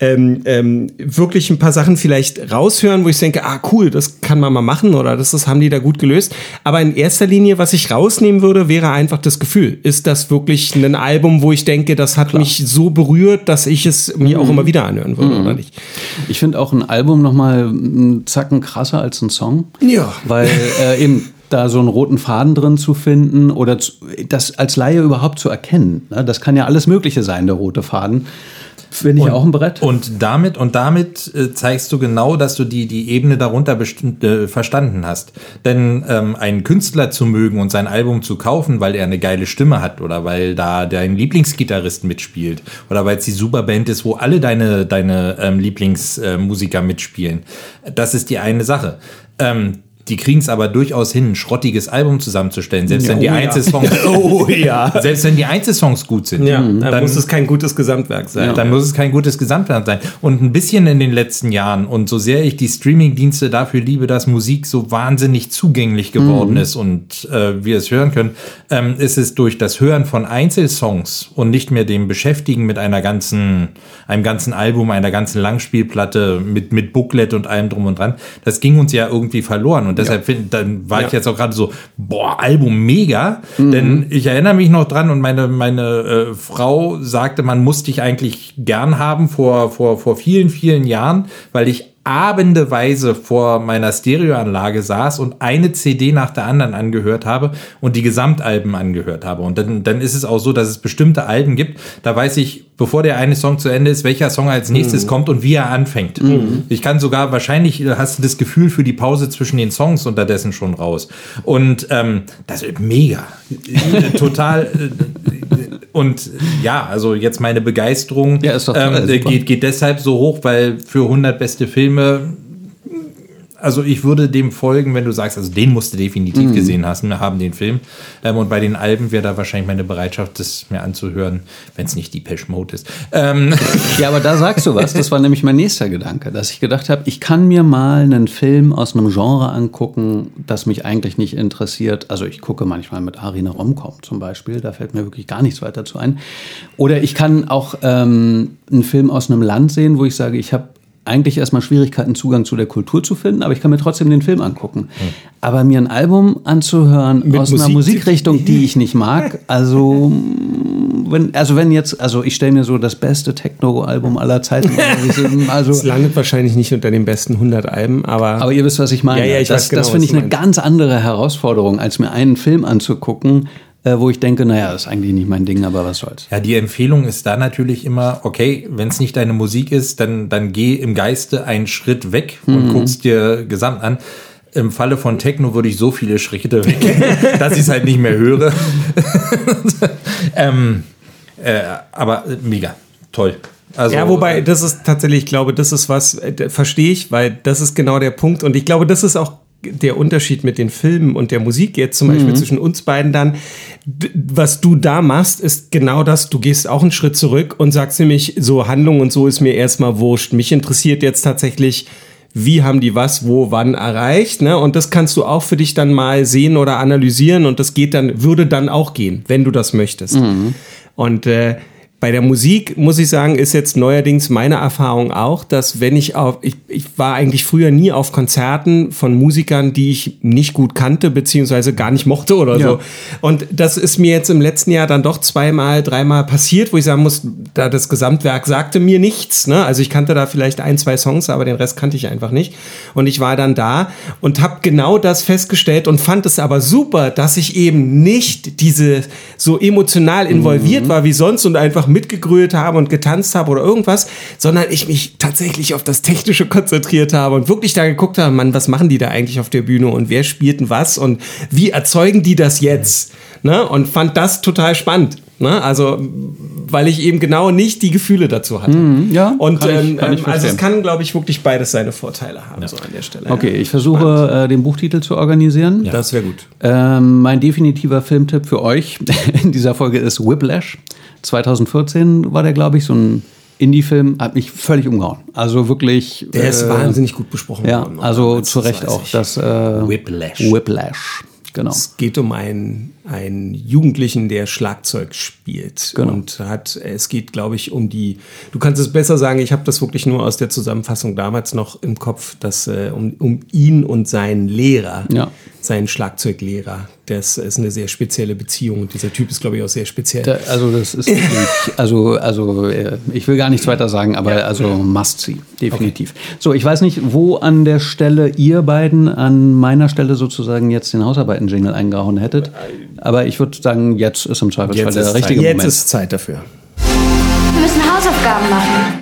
[SPEAKER 1] ähm, ähm, wirklich ein paar Sachen vielleicht raushören, wo ich denke, ah cool, das kann man mal machen oder das, das haben die da gut gelöst. Aber in erster Linie, was ich rausnehmen würde, wäre einfach das Gefühl. Ist das wirklich ein Album, wo ich denke, das hat mich so berührt, dass ich es mir auch immer wieder anhören würde oder nicht?
[SPEAKER 3] Ich finde auch ein Album nochmal einen Zacken krasser als ein Song.
[SPEAKER 1] Ja.
[SPEAKER 3] Weil äh, eben da so einen roten Faden drin zu finden oder zu, das als Laie überhaupt zu erkennen. Ne? Das kann ja alles Mögliche sein, der rote Faden. Finde ich auch ein Brett.
[SPEAKER 2] Und damit, und damit äh, zeigst du genau, dass du die, die Ebene darunter bestimmt, äh, verstanden hast. Denn ähm, einen Künstler zu mögen und sein Album zu kaufen, weil er eine geile Stimme hat oder weil da dein Lieblingsgitarrist mitspielt oder weil es die Superband ist, wo alle deine, deine ähm, Lieblingsmusiker mitspielen, das ist die eine Sache. Ähm, die kriegen es aber durchaus hin, ein schrottiges Album zusammenzustellen, selbst wenn die
[SPEAKER 1] oh ja.
[SPEAKER 2] Einzelsongs,
[SPEAKER 1] Oh ja.
[SPEAKER 2] selbst wenn die Einzelsongs gut sind.
[SPEAKER 1] Ja, dann,
[SPEAKER 2] dann
[SPEAKER 1] muss es kein gutes Gesamtwerk sein.
[SPEAKER 2] dann muss es kein gutes Gesamtplan sein. Und ein bisschen in den letzten Jahren und so sehr ich die Streamingdienste dafür liebe, dass Musik so wahnsinnig zugänglich geworden ist und äh, wir es hören können, ähm, ist es durch das Hören von Einzelsongs und nicht mehr dem Beschäftigen mit einer ganzen, einem ganzen Album, einer ganzen Langspielplatte mit, mit Booklet und allem drum und dran. Das ging uns ja irgendwie verloren und deshalb find, dann war ich jetzt auch gerade so, boah, Album mega, denn ich erinnere mich noch dran und meine, meine äh, Frau sagte, man muss dich eigentlich gern haben vor, vor, vor vielen, vielen Jahren, weil ich abendeweise vor meiner Stereoanlage saß und eine CD nach der anderen angehört habe und die Gesamtalben angehört habe. Und dann, dann ist es auch so, dass es bestimmte Alben gibt, da weiß ich, bevor der eine Song zu Ende ist, welcher Song als nächstes kommt und wie er anfängt. Ich kann sogar, wahrscheinlich hast du das Gefühl für die Pause zwischen den Songs unterdessen schon raus. Und ähm, das ist mega. Total. äh, Und ja, also jetzt meine Begeisterung
[SPEAKER 3] Ja, toll,
[SPEAKER 2] ähm, geht, geht deshalb so hoch, weil für 100 beste Filme also ich würde dem folgen, wenn du sagst, also den musst du definitiv
[SPEAKER 3] Mhm.
[SPEAKER 2] gesehen haben, haben den Film. Ähm, und bei den Alben wäre da wahrscheinlich meine Bereitschaft, das mir anzuhören, wenn es nicht die Mode ist. Ähm,
[SPEAKER 3] Ja, aber da sagst du was. Das war nämlich mein nächster Gedanke, dass ich gedacht habe, ich kann mir mal einen Film aus einem Genre angucken, das mich eigentlich nicht interessiert. Also ich gucke manchmal mit Ari eine Romcom zum Beispiel. Da fällt mir wirklich gar nichts weiter zu ein. Oder ich kann auch ähm, einen Film aus einem Land sehen, wo ich sage, ich habe eigentlich erstmal Schwierigkeiten, Zugang zu der Kultur zu finden, aber ich kann mir trotzdem den Film angucken. Aber mir ein Album anzuhören
[SPEAKER 1] Mit
[SPEAKER 3] aus einer
[SPEAKER 1] Musik-
[SPEAKER 3] Musikrichtung, die ich nicht mag, also wenn, also wenn jetzt, also ich stelle mir so das beste Techno-Album aller Zeiten also,
[SPEAKER 1] Es landet wahrscheinlich nicht unter den besten 100 Alben, aber,
[SPEAKER 3] aber ihr wisst, was ich meine.
[SPEAKER 1] Ja, ja, ich
[SPEAKER 3] das
[SPEAKER 1] genau,
[SPEAKER 3] das finde ich eine ganz andere Herausforderung, als mir einen Film anzugucken, äh, wo ich denke, naja, das ist eigentlich nicht mein Ding, aber was soll's.
[SPEAKER 2] Ja, die Empfehlung ist da natürlich immer, okay, wenn es nicht deine Musik ist, dann, dann geh im Geiste einen Schritt weg und guckst dir gesamt an. Im Falle von Techno würde ich so viele Schritte weg, dass ich es halt nicht mehr höre. ähm, äh, aber äh, mega, toll. Also,
[SPEAKER 1] ja, wobei, das ist tatsächlich, ich glaube, das ist was, äh, verstehe ich, weil das ist genau der Punkt. Und ich glaube, das ist auch der Unterschied mit den Filmen und der Musik jetzt zum Beispiel zwischen uns beiden dann. Was du da machst, ist genau das. Du gehst auch einen Schritt zurück und sagst nämlich, so Handlung und so ist mir erstmal wurscht. Mich interessiert jetzt tatsächlich, wie haben die was, wo, wann erreicht, ne? Und das kannst du auch für dich dann mal sehen oder analysieren und das geht dann, würde dann auch gehen, wenn du das möchtest. Und äh, bei der Musik muss ich sagen, ist jetzt neuerdings meine Erfahrung auch, dass wenn ich auf, ich, ich war eigentlich früher nie auf Konzerten von Musikern, die ich nicht gut kannte, beziehungsweise gar nicht mochte oder
[SPEAKER 3] Ja.
[SPEAKER 1] so. Und das ist mir jetzt im letzten Jahr dann doch zweimal, dreimal passiert, wo ich sagen muss, da das Gesamtwerk sagte mir nichts. Ne? Also ich kannte da vielleicht ein, zwei Songs, aber den Rest kannte ich einfach nicht. Und ich war dann da und habe genau das festgestellt und fand es aber super, dass ich eben nicht diese so emotional involviert war wie sonst und einfach mitgegrölt habe und getanzt habe oder irgendwas, sondern ich mich tatsächlich auf das Technische konzentriert habe und wirklich da geguckt habe, Mann, was machen die da eigentlich auf der Bühne und wer spielt denn was und wie erzeugen die das jetzt? Ne? Und fand das total spannend. Ne? Also, weil ich eben genau nicht die Gefühle dazu hatte.
[SPEAKER 3] ja,
[SPEAKER 1] und
[SPEAKER 3] kann ich-
[SPEAKER 1] ähm,
[SPEAKER 3] kann ich
[SPEAKER 1] ähm, also es kann, glaube ich, wirklich beides seine Vorteile haben, so an der Stelle.
[SPEAKER 3] Okay, ich versuche, äh, den Buchtitel zu organisieren.
[SPEAKER 1] Ja. Das wäre gut.
[SPEAKER 3] Ähm, mein definitiver Filmtipp für euch in dieser Folge ist Whiplash. 2014 war der, glaube ich, so ein Indie-Film, hat mich völlig umgehauen. Also wirklich.
[SPEAKER 1] Der ist
[SPEAKER 3] äh,
[SPEAKER 1] wahnsinnig gut besprochen
[SPEAKER 3] Ja,
[SPEAKER 1] worden.
[SPEAKER 3] also zu Recht auch.
[SPEAKER 1] ich.
[SPEAKER 3] Das, äh,
[SPEAKER 2] Whiplash.
[SPEAKER 3] Whiplash. Genau.
[SPEAKER 1] Es geht um einen, einen Jugendlichen, der Schlagzeug spielt.
[SPEAKER 3] Genau.
[SPEAKER 1] Und hat, es geht, glaube ich, um die, du kannst es besser sagen, ich habe das wirklich nur aus der Zusammenfassung damals noch im Kopf, dass äh, um, um ihn und seinen Lehrer,
[SPEAKER 3] Ja.
[SPEAKER 1] Seinen Schlagzeuglehrer, das ist eine sehr spezielle Beziehung und dieser Typ ist, glaube ich, auch sehr speziell.
[SPEAKER 3] Da, also das ist wirklich, also also äh, ich will gar nichts weiter sagen, aber also must see definitiv. So, ich weiß nicht, wo an der Stelle ihr beiden an meiner Stelle sozusagen jetzt den Hausarbeiten-Jingle eingehauen hättet, aber ich würde sagen, jetzt ist im Zweifelsfall der
[SPEAKER 1] ist
[SPEAKER 3] richtige
[SPEAKER 1] Zeit. Jetzt
[SPEAKER 3] Moment.
[SPEAKER 1] ist Zeit dafür.
[SPEAKER 6] Wir müssen Hausaufgaben machen.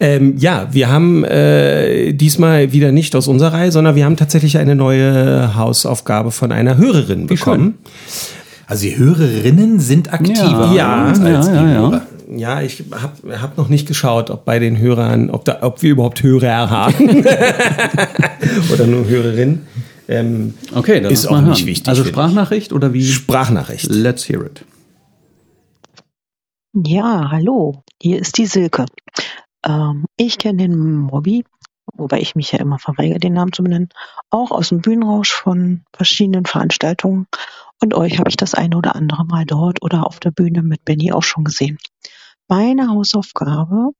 [SPEAKER 1] Ähm, ja, wir haben äh, diesmal wieder nicht aus unserer Reihe, sondern wir haben tatsächlich eine neue Hausaufgabe von einer Hörerin bekommen.
[SPEAKER 2] Also die Hörerinnen sind aktiver
[SPEAKER 1] Ja.
[SPEAKER 2] als
[SPEAKER 3] Ja, ja,
[SPEAKER 2] die
[SPEAKER 3] ja.
[SPEAKER 2] Hörer.
[SPEAKER 1] Ja, ich habe hab noch nicht geschaut, ob bei den Hörern, ob, da, ob wir überhaupt Hörer haben. Oder nur Hörerin. Ähm,
[SPEAKER 3] Okay, dann
[SPEAKER 1] Ist auch nicht
[SPEAKER 3] hören.
[SPEAKER 1] wichtig,
[SPEAKER 3] Also. Sprachnachricht oder wie?
[SPEAKER 1] Sprachnachricht.
[SPEAKER 3] Let's hear it.
[SPEAKER 7] Ja, hallo, hier ist die Silke. Ähm, ich kenne den Mobby, wobei ich mich ja immer verweigere, den Namen zu benennen, auch aus dem Bühnenrausch von verschiedenen Veranstaltungen. Und euch habe ich das eine oder andere Mal dort oder auf der Bühne mit Benny auch schon gesehen. Meine Hausaufgabe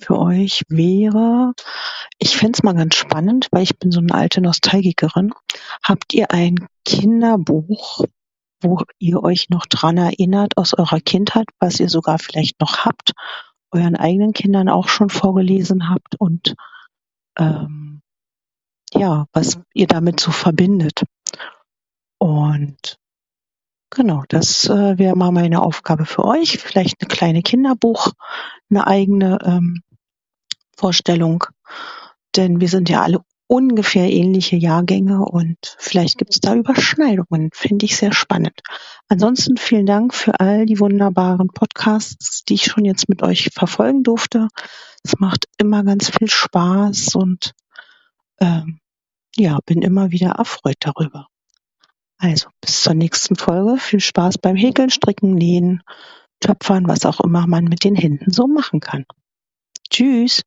[SPEAKER 7] für euch wäre, ich fänd's mal ganz spannend, weil ich bin so eine alte Nostalgikerin. Habt ihr ein Kinderbuch, wo ihr euch noch dran erinnert aus eurer Kindheit, was ihr sogar vielleicht noch habt, euren eigenen Kindern auch schon vorgelesen habt und ähm, ja, was ihr damit so verbindet. Und genau, das äh, wäre mal meine Aufgabe für euch. Vielleicht eine kleine Kinderbuch, eine eigene ähm, Vorstellung. Denn wir sind ja alle ungefähr ähnliche Jahrgänge und vielleicht gibt es da Überschneidungen. Finde ich sehr spannend. Ansonsten vielen Dank für all die wunderbaren Podcasts, die ich schon jetzt mit euch verfolgen durfte. Es macht immer ganz viel Spaß und ähm, ja, bin immer wieder erfreut darüber. Also bis zur nächsten Folge. Viel Spaß beim Häkeln, Stricken, Nähen, Töpfern, was auch immer man mit den Händen so machen kann. Tschüss.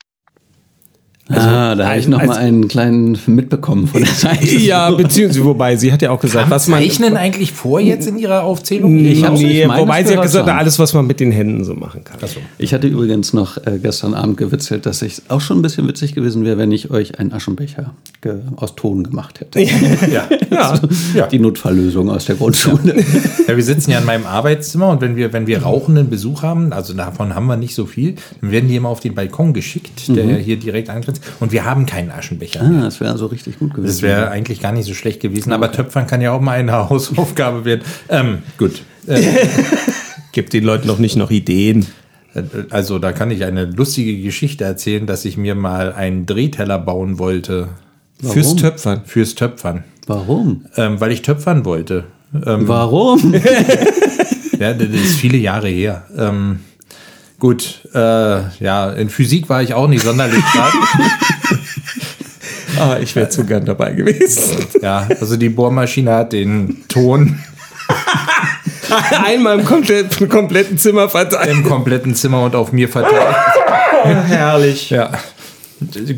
[SPEAKER 3] Ah, da habe ich
[SPEAKER 1] also-
[SPEAKER 3] noch mal einen kleinen mitbekommen von der Seite.
[SPEAKER 1] Ja, beziehungsweise, wobei, sie hat ja auch gesagt, was man.
[SPEAKER 2] Zeichnen eigentlich vor jetzt in ihrer Aufzählung?
[SPEAKER 1] Ich
[SPEAKER 3] hab's
[SPEAKER 1] nee,
[SPEAKER 3] nicht.
[SPEAKER 1] Wobei sie hat gesagt,
[SPEAKER 3] schon.
[SPEAKER 1] alles, was man mit den Händen so machen kann.
[SPEAKER 3] Ich hatte übrigens noch äh, gestern Abend gewitzelt, dass es auch schon ein bisschen witzig gewesen wäre, wenn ich euch einen Aschenbecher ge aus Ton gemacht hätte.
[SPEAKER 2] Ja. ja. ja.
[SPEAKER 3] Die Notfalllösung aus der Grundschule.
[SPEAKER 2] Ja, wir sitzen ja in meinem Arbeitszimmer und wenn wir, wenn wir rauchenden Besuch haben, also davon haben wir nicht so viel, dann werden die immer auf den Balkon geschickt, der ja hier direkt angrenzt. Und wir haben keinen Aschenbecher.
[SPEAKER 3] Ah, das wäre so richtig gut gewesen.
[SPEAKER 2] Das wäre eigentlich gar nicht so schlecht gewesen, aber Töpfern kann ja auch mal eine Hausaufgabe werden. Ähm, gut.
[SPEAKER 1] Gibt den Leuten noch nicht noch Ideen.
[SPEAKER 2] Äh, Also da kann ich eine lustige Geschichte erzählen, dass ich mir mal einen Drehteller bauen wollte
[SPEAKER 1] Fürs Töpfern.
[SPEAKER 2] fürs Töpfern,
[SPEAKER 3] Warum?
[SPEAKER 2] ähm, weil ich töpfern wollte. Ähm,
[SPEAKER 3] Warum?
[SPEAKER 2] Ja, das ist viele Jahre her. Ähm, gut, äh, ja, in Physik war ich auch nicht sonderlich stark.
[SPEAKER 1] Ah, ich wäre zu gern dabei gewesen.
[SPEAKER 2] ja, also die Bohrmaschine hat den Ton
[SPEAKER 1] Einmal im kompletten, kompletten Zimmer verteilt.
[SPEAKER 2] im kompletten Zimmer und auf mir verteilt.
[SPEAKER 1] Herrlich.
[SPEAKER 2] Ja.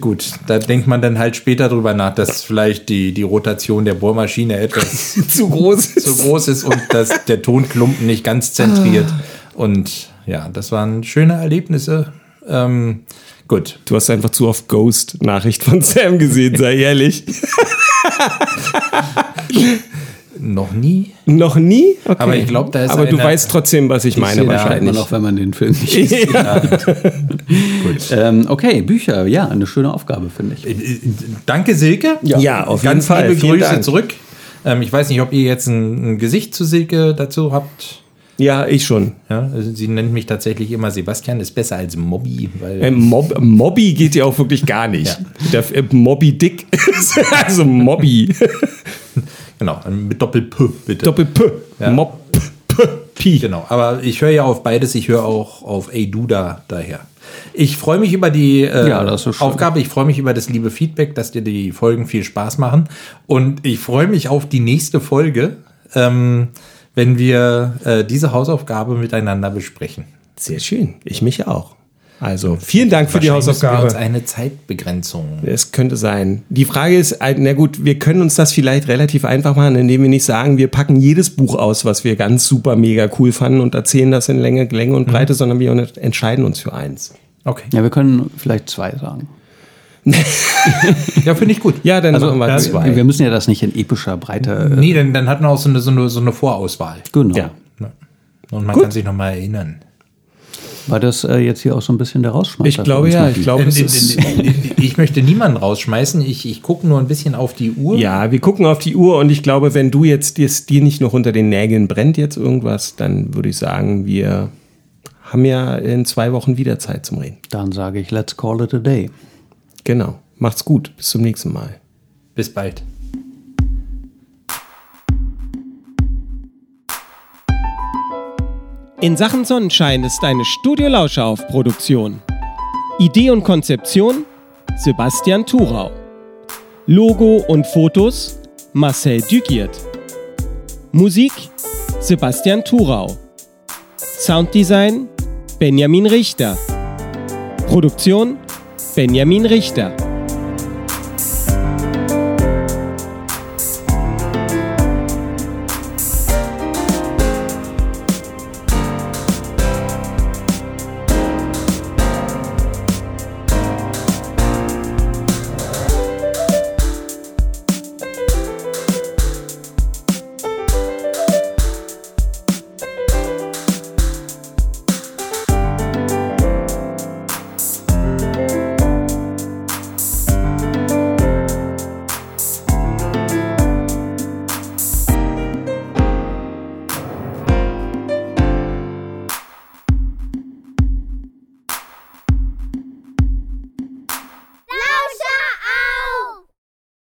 [SPEAKER 2] Gut, da denkt man dann halt später drüber nach, dass vielleicht die, die Rotation der Bohrmaschine etwas
[SPEAKER 1] Zu groß ist.
[SPEAKER 2] zu groß ist und dass der Tonklumpen nicht ganz zentriert. Und ja, das waren schöne Erlebnisse. Ähm, gut.
[SPEAKER 1] Du hast einfach zu oft Ghost-Nachricht von Sam gesehen, sei ehrlich.
[SPEAKER 2] Noch nie.
[SPEAKER 1] Noch nie? Okay.
[SPEAKER 2] Aber ich glaub, da ist
[SPEAKER 1] Aber du weißt trotzdem, was ich meine,
[SPEAKER 3] Sehe das
[SPEAKER 1] wahrscheinlich.
[SPEAKER 3] immer noch, wenn man den Film nicht sieht. ähm, okay, Bücher, ja, eine schöne Aufgabe, finde ich.
[SPEAKER 2] Äh, Danke, Silke.
[SPEAKER 1] Ja, auf jeden
[SPEAKER 2] Ganz
[SPEAKER 1] Fall.
[SPEAKER 2] liebe
[SPEAKER 1] Vielen
[SPEAKER 2] Grüße
[SPEAKER 1] Dank.
[SPEAKER 2] zurück. Ähm, ich weiß nicht, ob ihr jetzt ein, ein Gesicht zu Silke dazu habt.
[SPEAKER 1] Ja, ich schon.
[SPEAKER 2] Ja, also sie nennt mich tatsächlich immer Sebastian, ist besser als Mobby, weil
[SPEAKER 1] Ähm, Mob Mobby geht ja auch wirklich gar nicht. Der äh, Mobby Dick. also Mobby.
[SPEAKER 2] genau, mit Doppel-P, bitte.
[SPEAKER 1] Doppel-P.
[SPEAKER 2] Ja.
[SPEAKER 1] Mob P. Pi.
[SPEAKER 2] Genau, aber ich höre ja auf beides, ich höre auch auf Ey Duda daher. Ich freue mich über die äh,
[SPEAKER 3] Ja, das ist schön.
[SPEAKER 2] Aufgabe, ich freue mich über das liebe Feedback, dass dir die Folgen viel Spaß machen und ich freue mich auf die nächste Folge, ähm, wenn wir äh, diese Hausaufgabe miteinander besprechen.
[SPEAKER 1] Sehr schön. Ich mich auch. Also, vielen Dank für die
[SPEAKER 2] Wahrscheinlich müssen Wir uns
[SPEAKER 1] Hausaufgabe.
[SPEAKER 2] eine Zeitbegrenzung.
[SPEAKER 1] Es könnte sein. Die Frage ist, äh, na gut, wir können uns das vielleicht relativ einfach machen, indem wir nicht sagen, wir packen jedes Buch aus, was wir ganz super mega cool fanden und erzählen das in Länge, Länge und Breite, sondern wir entscheiden uns für eins.
[SPEAKER 2] Okay.
[SPEAKER 3] Ja, wir können vielleicht zwei sagen.
[SPEAKER 2] Ja, finde ich gut.
[SPEAKER 1] Ja, dann machen wir
[SPEAKER 2] ja,
[SPEAKER 1] zwei.
[SPEAKER 3] Wir müssen ja das nicht in epischer Breite. Äh,
[SPEAKER 2] Nee, dann, dann hat man auch so eine, so eine, so eine Vorauswahl.
[SPEAKER 3] Genau.
[SPEAKER 1] Ja.
[SPEAKER 2] Und man
[SPEAKER 1] Gut.
[SPEAKER 2] kann sich noch mal erinnern.
[SPEAKER 3] War das äh, jetzt hier auch so ein bisschen der Rausschmeißer?
[SPEAKER 1] Ich glaube ja, ich glaube, es
[SPEAKER 2] Ähm,
[SPEAKER 1] ist.
[SPEAKER 2] Ich möchte niemanden rausschmeißen. Ich, ich gucke nur ein bisschen auf die Uhr.
[SPEAKER 1] Ja, wir gucken auf die Uhr und ich glaube, wenn du jetzt dir, dir nicht noch unter den Nägeln brennt jetzt irgendwas, dann würde ich sagen, wir haben ja in zwei Wochen wieder Zeit zum Reden.
[SPEAKER 3] Dann sage ich, let's call it a day.
[SPEAKER 1] Genau. Macht's gut. Bis zum nächsten Mal.
[SPEAKER 2] Bis bald.
[SPEAKER 8] In Sachen Sonnenschein ist eine Studio Lauscher Produktion. Idee und Konzeption Sebastian Thurau. Logo und Fotos Marcel Dugiert. Musik Sebastian Thurau. Sounddesign Benjamin Richter. Produktion Benjamin Richter.